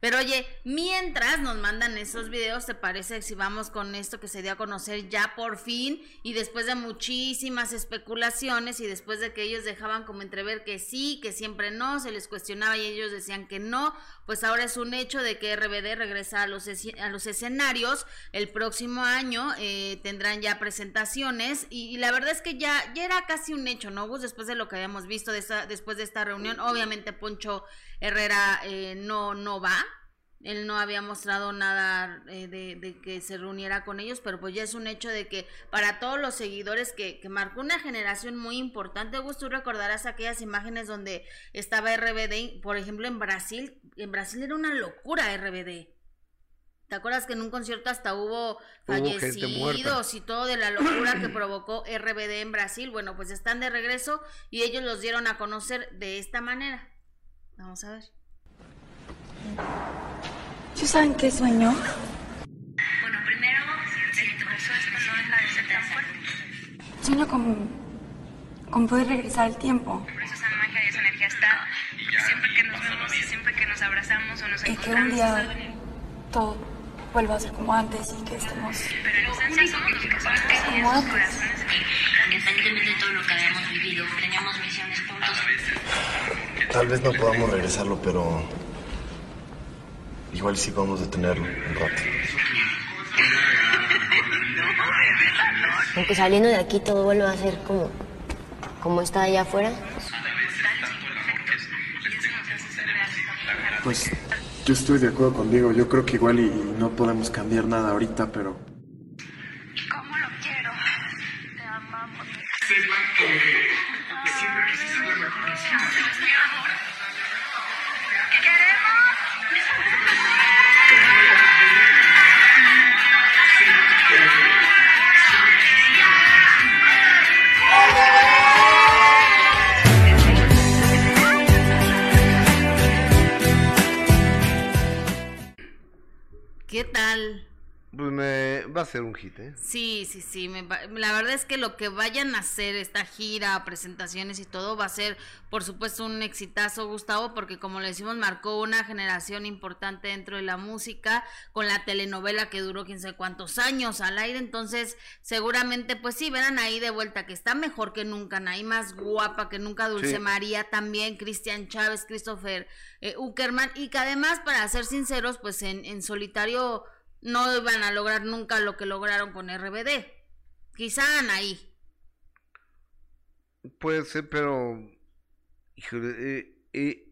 Pero oye, mientras nos mandan esos videos, ¿te parece si vamos con esto que se dio a conocer ya por fin y después de muchísimas especulaciones y después de que ellos dejaban como entrever que sí, que siempre no, se les cuestionaba y ellos decían que no, pues ahora es un hecho de que RBD regresa a los, a los escenarios el próximo año, eh, tendrán ya presentaciones y, la verdad es que ya, ya era casi un hecho, ¿no, Gus? Después de lo que habíamos visto de esta, después de esta reunión, obviamente Poncho Herrera eh, no, no va, él no había mostrado nada eh, de, que se reuniera con ellos, pero pues ya es un hecho de que para todos los seguidores que, que marcó una generación muy importante, Gus, tú recordarás aquellas imágenes donde estaba RBD, por ejemplo en Brasil, en Brasil era una locura RBD. ¿Te acuerdas que en un concierto hasta hubo, fallecidos y todo de la locura que provocó RBD en Brasil? Bueno, pues están de regreso y ellos los dieron a conocer de esta manera. Vamos a ver. ¿Sí saben qué sueño? Bueno, primero, no deja de ser tan fuerte. Sueño con, con poder regresar al tiempo. Por eso esa magia y esa energía está. Siempre que nos vemos y siempre que nos abrazamos o nos encontramos. Y que un día todo vuelva a ser como antes y que estemos. Pero en esencia somos los que somos como antes. Independientemente de todo lo que habíamos vivido, teníamos misiones juntos. Tal vez no podamos regresarlo, pero Igual sí vamos a detenerlo un rato. Aunque saliendo de aquí todo vuelva a ser como, como está allá afuera. Pues yo estoy de acuerdo con Diego. Yo creo que igual y, y no podemos cambiar nada ahorita, pero ser un hit, ¿eh? Sí, sí, sí. me va- la verdad es que lo que vayan a hacer, esta gira, presentaciones y todo, va a ser, por supuesto, un exitazo, Gustavo, porque como le decimos, marcó una generación importante dentro de la música, con la telenovela que duró quién sabe cuántos años al aire. Entonces, seguramente, pues sí, verán ahí de vuelta que está mejor que nunca, ahí más guapa que nunca, Dulce Sí. María también, Cristian Chávez, Christopher eh, Uckerman, y que además, para ser sinceros, pues en, en solitario no iban a lograr nunca lo que lograron con RBD. Quizá ahí. Puede ser, pero. Híjole, eh, eh,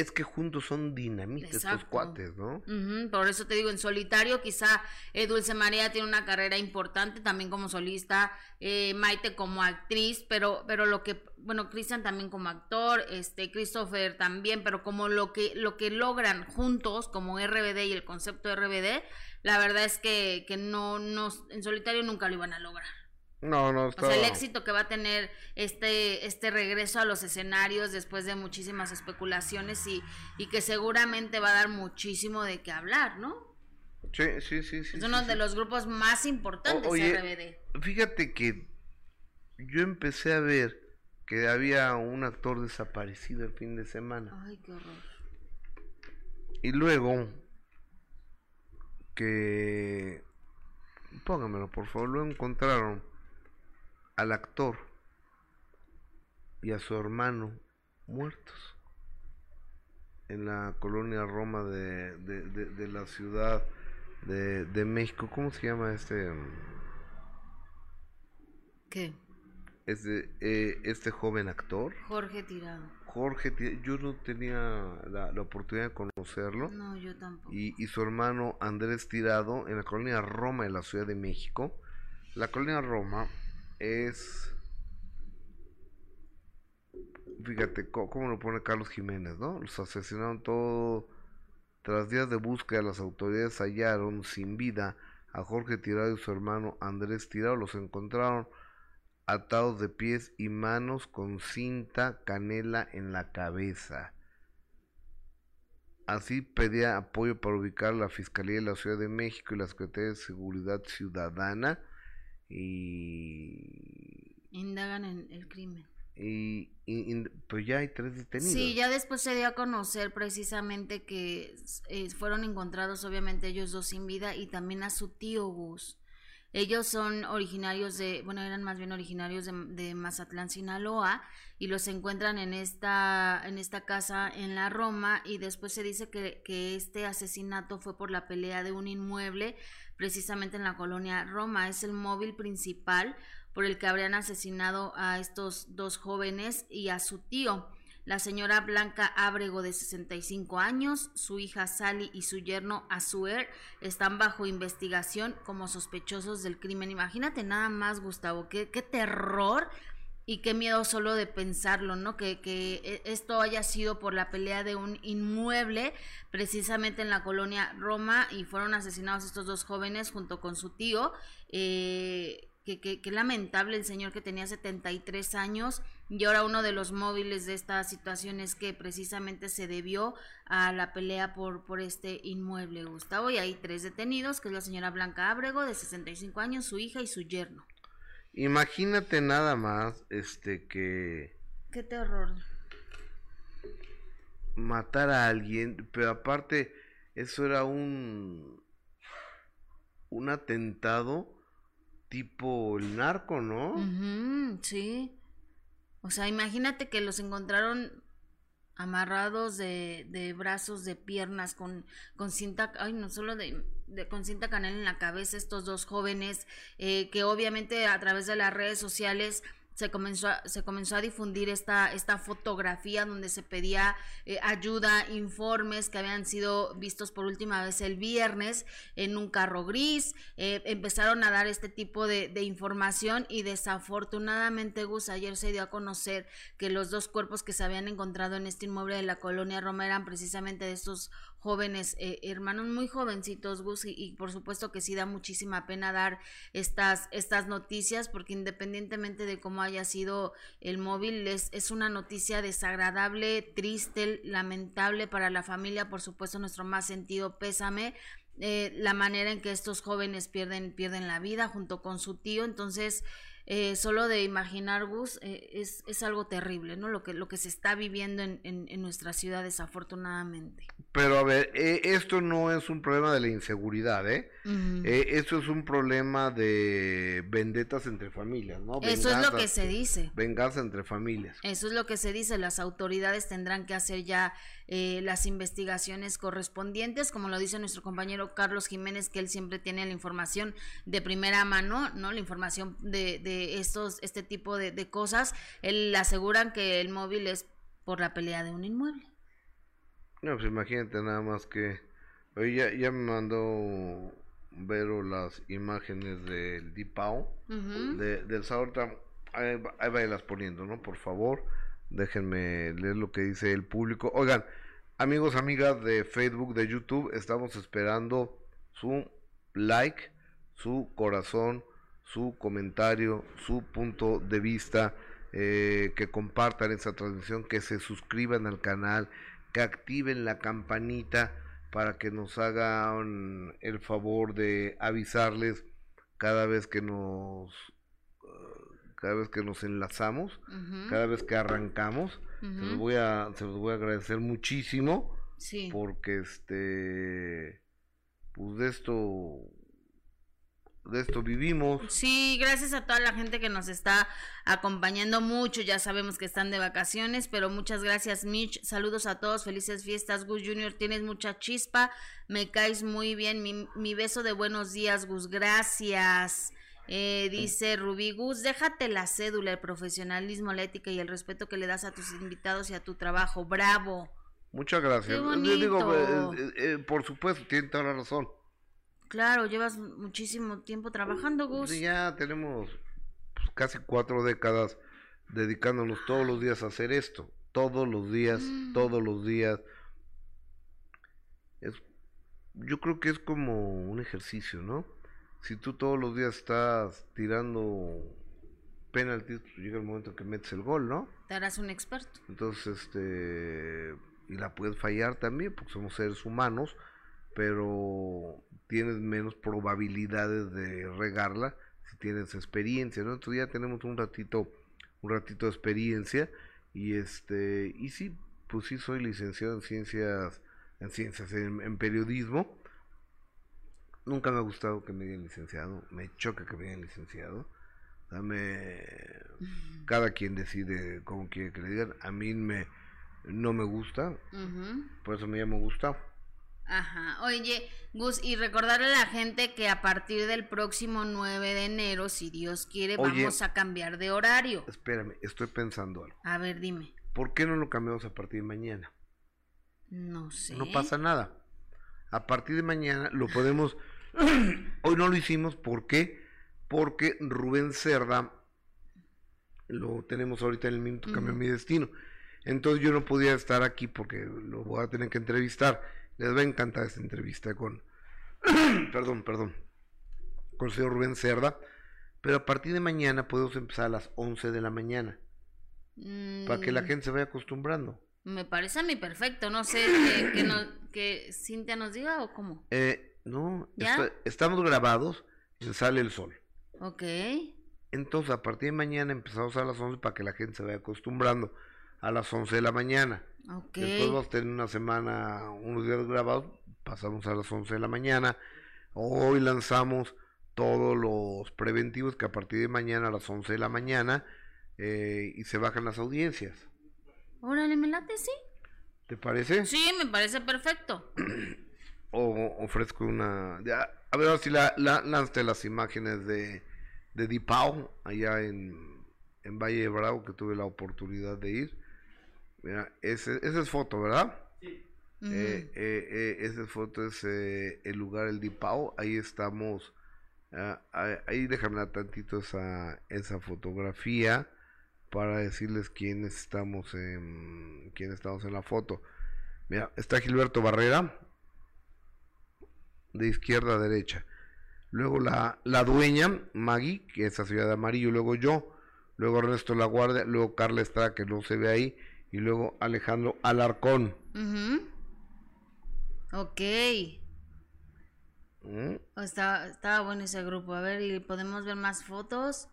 es que juntos son dinamita estos cuates, ¿no? Ujú, por eso te digo, en solitario quizá eh, Dulce María tiene una carrera importante también como solista, eh, Maite como actriz, pero, pero lo que, bueno, Cristian también como actor, este, Christopher también, pero como lo que, lo que logran juntos como RBD y el concepto RBD, la verdad es que, que no, no, en solitario nunca lo iban a lograr. No, no, O está. sea, el éxito que va a tener este, este regreso a los escenarios después de muchísimas especulaciones y, y que seguramente va a dar muchísimo de qué hablar, ¿no? Sí, sí, sí. sí es uno sí. de los grupos más importantes O- RBD. Fíjate que yo empecé a ver que había un actor desaparecido el fin de semana. Ay, qué horror. Y luego que póngamelo por favor, lo encontraron al actor y a su hermano muertos en la colonia Roma de, de, de- de la ciudad de, de México. ¿Cómo se llama este? ¿Qué? Este, eh, este joven actor? Jorge Tirado. Jorge, Ti- yo no tenía la, la oportunidad de conocerlo. No, yo tampoco. Y, y su hermano Andrés Tirado en la colonia Roma de la Ciudad de México. La colonia Roma es. Fíjate cómo lo pone Carlos Jiménez, ¿no? Los asesinaron todo. Tras días de búsqueda, las autoridades hallaron sin vida a Jorge Tirado y su hermano Andrés Tirado. Los encontraron atados de pies y manos con cinta canela en la cabeza. Así pedía apoyo para ubicar la Fiscalía de la Ciudad de México y la Secretaría de Seguridad Ciudadana y, Indagan en el crimen. y, y- y- pues ya hay tres detenidos. Sí, ya después se dio a conocer precisamente que eh, fueron encontrados obviamente ellos dos sin vida y también a su tío Gus. Ellos son originarios de, bueno, eran más bien originarios de, de Mazatlán, Sinaloa, y los encuentran en esta, en esta casa en la Roma, y después se dice que, que este asesinato fue por la pelea de un inmueble, precisamente en la colonia Roma. Es el móvil principal por el que habrían asesinado a estos dos jóvenes y a su tío. La señora Blanca Ábrego, de 65 años, su hija Sally y su yerno Azuer están bajo investigación como sospechosos del crimen. Imagínate nada más, Gustavo, qué, qué terror y qué miedo solo de pensarlo, ¿no? Que, que e- esto haya sido por la pelea de un inmueble precisamente en la colonia Roma y fueron asesinados estos dos jóvenes junto con su tío. Eh, que, que, que lamentable el señor que tenía 73 años y ahora uno de los móviles de esta situación es que precisamente se debió a la pelea por, por este inmueble, Gustavo, y hay tres detenidos, que es la señora Blanca Ábrego, de 65 años, su hija y su yerno. Imagínate nada más este que Qué terror. matar a alguien, pero aparte eso era un un atentado tipo el narco, ¿no? Sí. O sea, imagínate que los encontraron amarrados de, de brazos, de piernas, con, con cinta, ay, no solo de, con cinta canela en la cabeza, estos dos jóvenes eh, que obviamente a través de las redes sociales se comenzó a, se comenzó a difundir esta, esta fotografía donde se pedía eh, ayuda, informes que habían sido vistos por última vez el viernes en un carro gris. Eh, empezaron a dar este tipo de, de, información y desafortunadamente Gus ayer se dio a conocer que los dos cuerpos que se habían encontrado en este inmueble de la colonia Roma eran precisamente de estos jóvenes, eh, hermanos muy jovencitos, Gus, y, y, por supuesto que sí da muchísima pena dar estas, estas noticias, porque independientemente de cómo haya sido el móvil, es, es una noticia desagradable, triste, lamentable para la familia, por supuesto nuestro más sentido pésame, eh, la manera en que estos jóvenes pierden, pierden la vida junto con su tío, entonces... Eh, solo de imaginar, Gus, eh, es, es, algo terrible, ¿no? Lo que, lo que se está viviendo en, en, en nuestra ciudad, desafortunadamente. Pero a ver, eh, esto no es un problema de la inseguridad, ¿eh? Uh -huh. esto es un problema de vendetas entre familias, ¿no? Eso Venganza, es lo que se dice. Venganza entre familias. Eso es lo que se dice. Las autoridades tendrán que hacer ya eh, las investigaciones correspondientes, como lo dice nuestro compañero Carlos Jiménez, que él siempre tiene la información de primera mano, ¿no? La información de, de estos, este tipo de, de cosas. Él aseguran que el móvil es por la pelea de un inmueble. No, pues imagínate nada más que. Hoy ya, ya me mandó Vero las imágenes del Dipao, uh -huh. de, del Saorta. Ahí, ahí poniendo, ¿no? Por favor, déjenme leer lo que dice el público. Oigan, amigos, amigas de Facebook, de YouTube, estamos esperando su like, su corazón, su comentario, su punto de vista. Eh, que compartan esta transmisión, que se suscriban al canal, que activen la campanita para que nos hagan el favor de avisarles cada vez que nos uh, cada vez que nos enlazamos, uh -huh. cada vez que arrancamos, uh -huh. se los voy a se los voy a agradecer muchísimo sí. porque este pues de esto de esto vivimos. Sí, gracias a toda la gente que nos está acompañando mucho. Ya sabemos que están de vacaciones, pero muchas gracias, Mitch. Saludos a todos, felices fiestas. Gus Junior, tienes mucha chispa, me caes muy bien. Mi, mi beso de buenos días, Gus. Gracias. Eh, dice Rubí Gus, déjate la cédula, el profesionalismo, la ética y el respeto que le das a tus invitados y a tu trabajo. Bravo. Muchas gracias. Digo, eh, eh, por supuesto, tiene toda la razón. Claro, llevas muchísimo tiempo trabajando, Gus. Sí, ya tenemos pues, casi cuatro décadas dedicándonos todos los días a hacer esto. Todos los días, mm. todos los días. Es, yo creo que es como un ejercicio, ¿no? Si tú todos los días estás tirando penaltis, pues llega el momento en que metes el gol, ¿no? Te harás un experto. Entonces, este, y la puedes fallar también, porque somos seres humanos, pero tienes menos probabilidades de regarla si tienes experiencia, ¿no? Entonces ya tenemos un ratito, un ratito de experiencia y este, y sí, pues sí soy licenciado en ciencias, en ciencias, en, en periodismo. Nunca me ha gustado que me digan licenciado, me choca que me digan licenciado. Dame, cada quien decide cómo quiere que le digan. A mí me, no me gusta, uh -huh. por eso me llamo Gustavo. Ajá. Oye, Gus, y recordarle a la gente que a partir del próximo 9 de enero, si Dios quiere, Oye, vamos a cambiar de horario. Espérame, estoy pensando algo. A ver, dime. ¿Por qué no lo cambiamos a partir de mañana? No sé. No pasa nada. A partir de mañana lo podemos... Hoy no lo hicimos, ¿por qué? Porque Rubén Cerda lo tenemos ahorita en el minuto, uh -huh. cambió mi destino. Entonces yo no podía estar aquí porque lo voy a tener que entrevistar les va a encantar esta entrevista con, perdón, perdón, con el señor Rubén Cerda. Pero a partir de mañana podemos empezar a las 11 de la mañana. Mm. Para que la gente se vaya acostumbrando. Me parece a mí perfecto. No sé que, que, no, que Cintia nos diga o cómo. Eh, no, está, estamos grabados y sale el sol. Ok. Entonces, a partir de mañana empezamos a las 11 para que la gente se vaya acostumbrando. A las 11 de la mañana. Okay. Después vamos a tener una semana, unos días grabados, pasamos a las 11 de la mañana. Hoy lanzamos todos los preventivos que a partir de mañana a las 11 de la mañana eh, y se bajan las audiencias. Órale, me late, sí. ¿Te parece? Sí, me parece perfecto. o ofrezco una... Ya, a ver si la, la, las imágenes de, de Dipao, allá en, en Valle de Bravo, que tuve la oportunidad de ir. Mira, ese, esa es foto, ¿verdad? Sí. Eh, eh, eh, esa foto es el lugar, el Dipao. Ahí estamos. Ah, ahí déjame tantito esa, esa fotografía para decirles quiénes estamos en quién estamos en la foto. Mira, está Gilberto Barrera de izquierda a derecha. Luego la, la dueña, Maggie, que es la ciudad de amarillo, luego yo, luego Ernesto La Guardia, luego Carla Estrada, que no se ve ahí, y luego Alejandro Alarcón. Ok. ¿Mm? Está, estaba bueno ese grupo. A ver, y podemos ver más fotos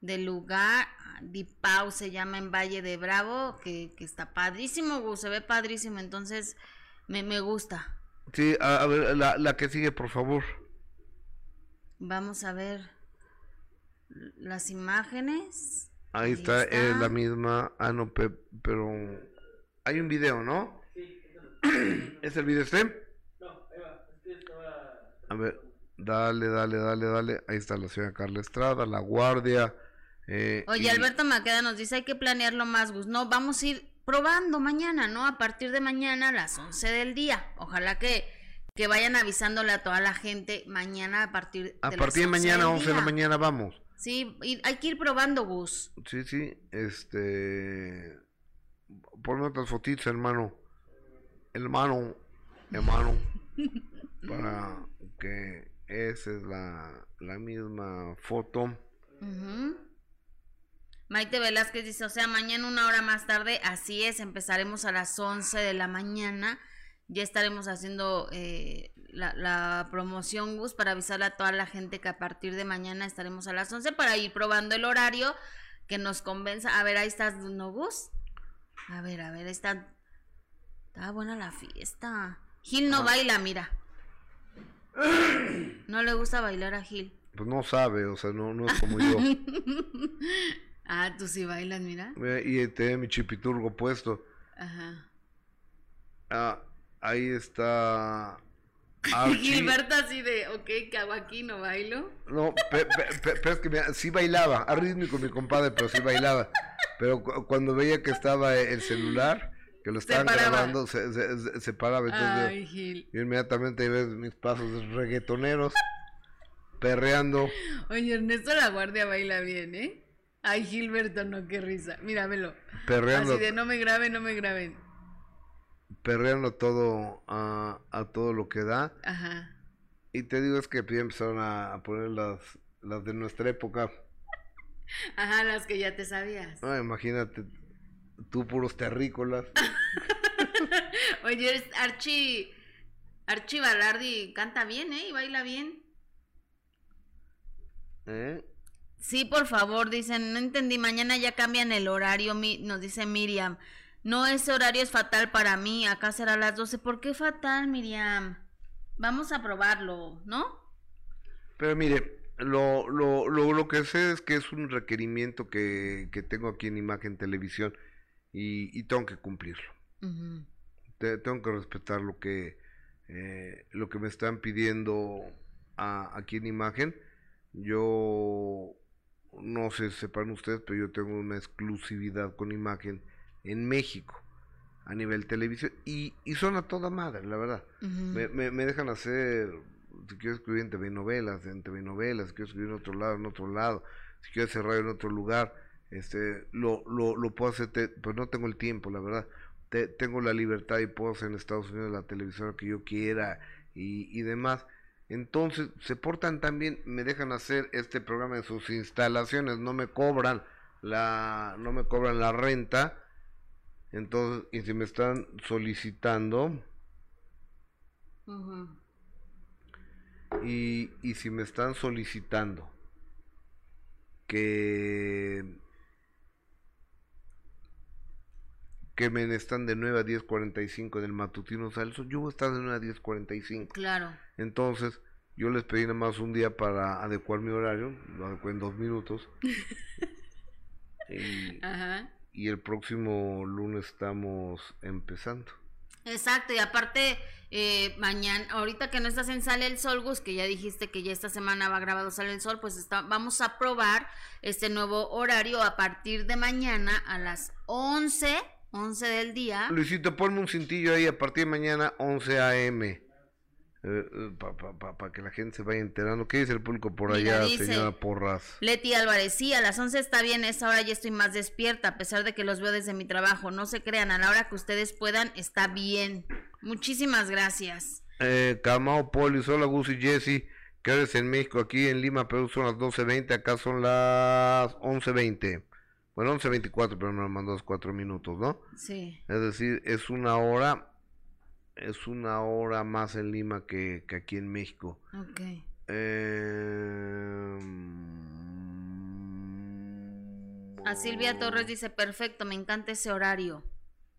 del lugar. Dipau se llama en Valle de Bravo, que, está padrísimo, se ve padrísimo, entonces me, me gusta. Sí, a, ver, la, la, que sigue, por favor. Vamos a ver las imágenes. Ahí, está, es la misma. Ah, no, pero hay un video, ¿no? Sí. ¿Es el video este? No, ahí va. A ver, dale, dale, dale, dale. Ahí está la señora Carla Estrada, la guardia. Eh, Oye, Alberto Maqueda nos dice, hay que planearlo más, Gus. No, vamos a ir probando mañana, ¿no? A partir de mañana a las 11 del día. Ojalá que, que vayan avisándole a toda la gente mañana a partir de A partir de mañana, 11 de la mañana, vamos. Sí, hay que ir probando, Gus. Sí, sí, este... Ponme otras fotitos, hermano. Hermano, hermano. para que esa es la, la misma foto. Maite Velázquez dice, o sea, mañana una hora más tarde, así es, empezaremos a las 11 de la mañana, ya estaremos haciendo eh, la, promoción, Gus, para avisarle a toda la gente que a partir de mañana estaremos a las 11 para ir probando el horario que nos convenza. A ver, ahí estás, ¿no, Gus? A ver, a ver, está, está buena la fiesta. Gil no baila, mira. No le gusta bailar a Gil. Pues no sabe, o sea, no, no es como yo. Ah, tú sí bailas, mira. Y tengo mi chipiturgo puesto. Ajá. Ah, ahí está. Gilberto así de, ok, ¿qué hago aquí? ¿No bailo? No, pero es que sí bailaba, a rítmico mi compadre, pero sí bailaba. Pero cuando veía que estaba el celular, que lo estaban grabando, se, se, se, paraba. Entonces Ay, yo, inmediatamente ves mis pasos reggaetoneros, perreando. Oye, Ernesto La Guardia baila bien, ¿eh? Ay, Gilberto, no, qué risa. Míramelo. Perreando. Así de no me graben, no me graben. Perreando todo a, a todo lo que da. Ajá. Y te digo, es que ya empezaron a, poner las, las de nuestra época. Ajá, las que ya te sabías. No, imagínate, tú puros terrícolas. Oye, Archie, Archie Balardi canta bien, ¿eh? Y baila bien. ¿Eh? Sí, por favor, dicen, no entendí, mañana ya cambian el horario, nos dice Miriam. No, ese horario es fatal para mí, acá será a las 12. ¿Por qué fatal, Miriam? Vamos a probarlo, ¿no? Pero mire, lo, lo, lo, lo que sé es que es un requerimiento que, que tengo aquí en Imagen Televisión y, y tengo que cumplirlo. tengo que respetar lo que, eh, lo que me están pidiendo aquí en Imagen. Yo no sé si sepan ustedes, pero yo tengo una exclusividad con imagen en México a nivel televisión y, y son a toda madre, la verdad. me, me, dejan hacer, si quiero escribir en TV novelas, en TV novelas, si quiero escribir en otro lado, en otro lado, si quiero cerrar en otro lugar, este, lo, lo, lo puedo hacer, pero no tengo el tiempo, la verdad. tengo la libertad y puedo hacer en Estados Unidos la televisión que yo quiera y, y demás entonces, se portan tan bien, me dejan hacer este programa en sus instalaciones, no me cobran la, no me cobran la renta. Entonces, y si me están solicitando, y, y si me están solicitando que que me están de 9 a 10.45 en el matutino salso, yo voy a estar de 9 a 10.45. Claro. Entonces, yo les pedí nada más un día para adecuar mi horario, lo adecué en dos minutos. y, y el próximo lunes estamos empezando. Exacto, y aparte, eh, mañana, ahorita que no estás en Sale el Sol, Gus, que ya dijiste que ya esta semana va grabado Sale el Sol, pues está, vamos a probar este nuevo horario a partir de mañana a las 11, 11 del día. Luisito, ponme un cintillo ahí a partir de mañana, 11 a.m. Para pa, pa, pa, que la gente se vaya enterando. ¿Qué dice el público por Mira, allá, dice, señora Porras? Leti Álvarez, sí, a las 11 está bien, esa hora ya estoy más despierta, a pesar de que los veo desde mi trabajo. No se crean, a la hora que ustedes puedan, está bien. Muchísimas gracias. Eh, Camao Polis, hola Gus y Jesse. ¿Qué hora es en México? Aquí en Lima, Perú son las 12.20, acá son las 11.20. Bueno, 11.24, pero me lo mandó los 4 minutos, ¿no? Sí. Es decir, es una hora, es una hora más en Lima que, que aquí en México. Ok. Eh, A Silvia Torres dice, perfecto, me encanta ese horario.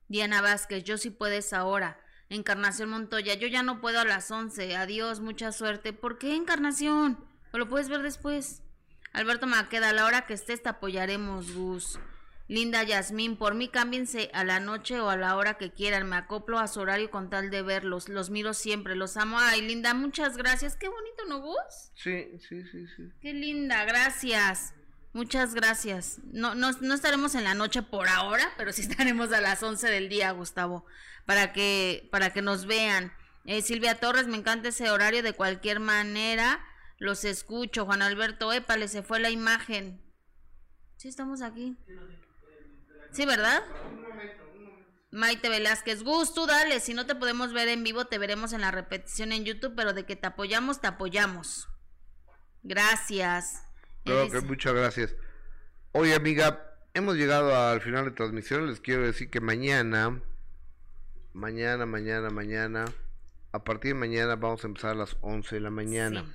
Diana Vázquez, yo sí puedes ahora. Encarnación Montoya, yo ya no puedo a las 11. Adiós, mucha suerte. ¿Por qué Encarnación? ¿O lo puedes ver después? Alberto Maqueda, a la hora que estés te apoyaremos, Gus. Linda Yasmín, por mí cámbiense a la noche o a la hora que quieran. Me acoplo a su horario con tal de verlos. Los miro siempre, los amo. Ay, Linda, muchas gracias. Qué bonito, ¿no, Gus? Sí, sí, sí, sí. Qué linda, gracias. Muchas gracias. No, no, no estaremos en la noche por ahora, pero sí estaremos a las 11 del día, Gustavo, para que, para que nos vean. Eh, Silvia Torres, me encanta ese horario de cualquier manera. Los escucho. Juan Alberto, épale, se fue la imagen. Sí, estamos aquí. Sí, ¿verdad? Maite Velázquez, Gus, tú dale, si no te podemos ver en vivo, te veremos en la repetición en YouTube, pero de que te apoyamos, te apoyamos. Gracias. Claro que muchas gracias. Oye, amiga, hemos llegado al final de transmisión. Les quiero decir que mañana, mañana, mañana, mañana, a partir de mañana vamos a empezar a las 11 de la mañana.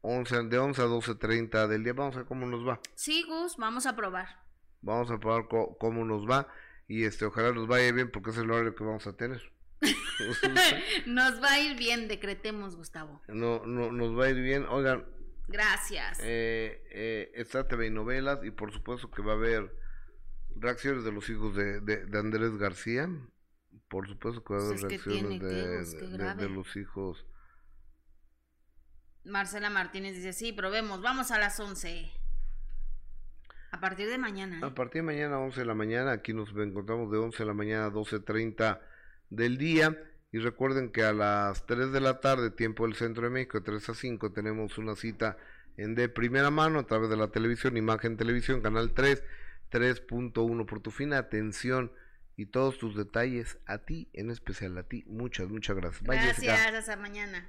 11, de 11 a 12.30 del día. Vamos a ver cómo nos va. Sí, Gus, vamos a probar. Vamos a probar co- cómo nos va. Y este, ojalá nos vaya bien porque es el horario que vamos a tener. Nos va a ir bien, decretemos, Gustavo. no, no, nos va a ir bien. Oigan, Gracias. eh, eh, está TV y novelas y por supuesto que va a haber reacciones de los hijos de, de, de Andrés García. Por supuesto que va a haber Pues reacciones tiene que, de, pues, de- de los hijos. Marcela Martínez dice, sí, probemos, vamos a las 11. A partir de mañana. ¿eh? A partir de mañana 11 de la mañana, aquí nos encontramos de 11 de la mañana a 12.30 del día. Y recuerden que a las 3 de la tarde, tiempo del Centro de México, de 3 a 5, tenemos una cita en de primera mano a través de la televisión, Imagen Televisión, Canal 3, 3.1. Por tu fina atención y todos tus detalles, a ti, en especial a ti, muchas, muchas gracias. Bye, Jessica. Gracias, hasta mañana.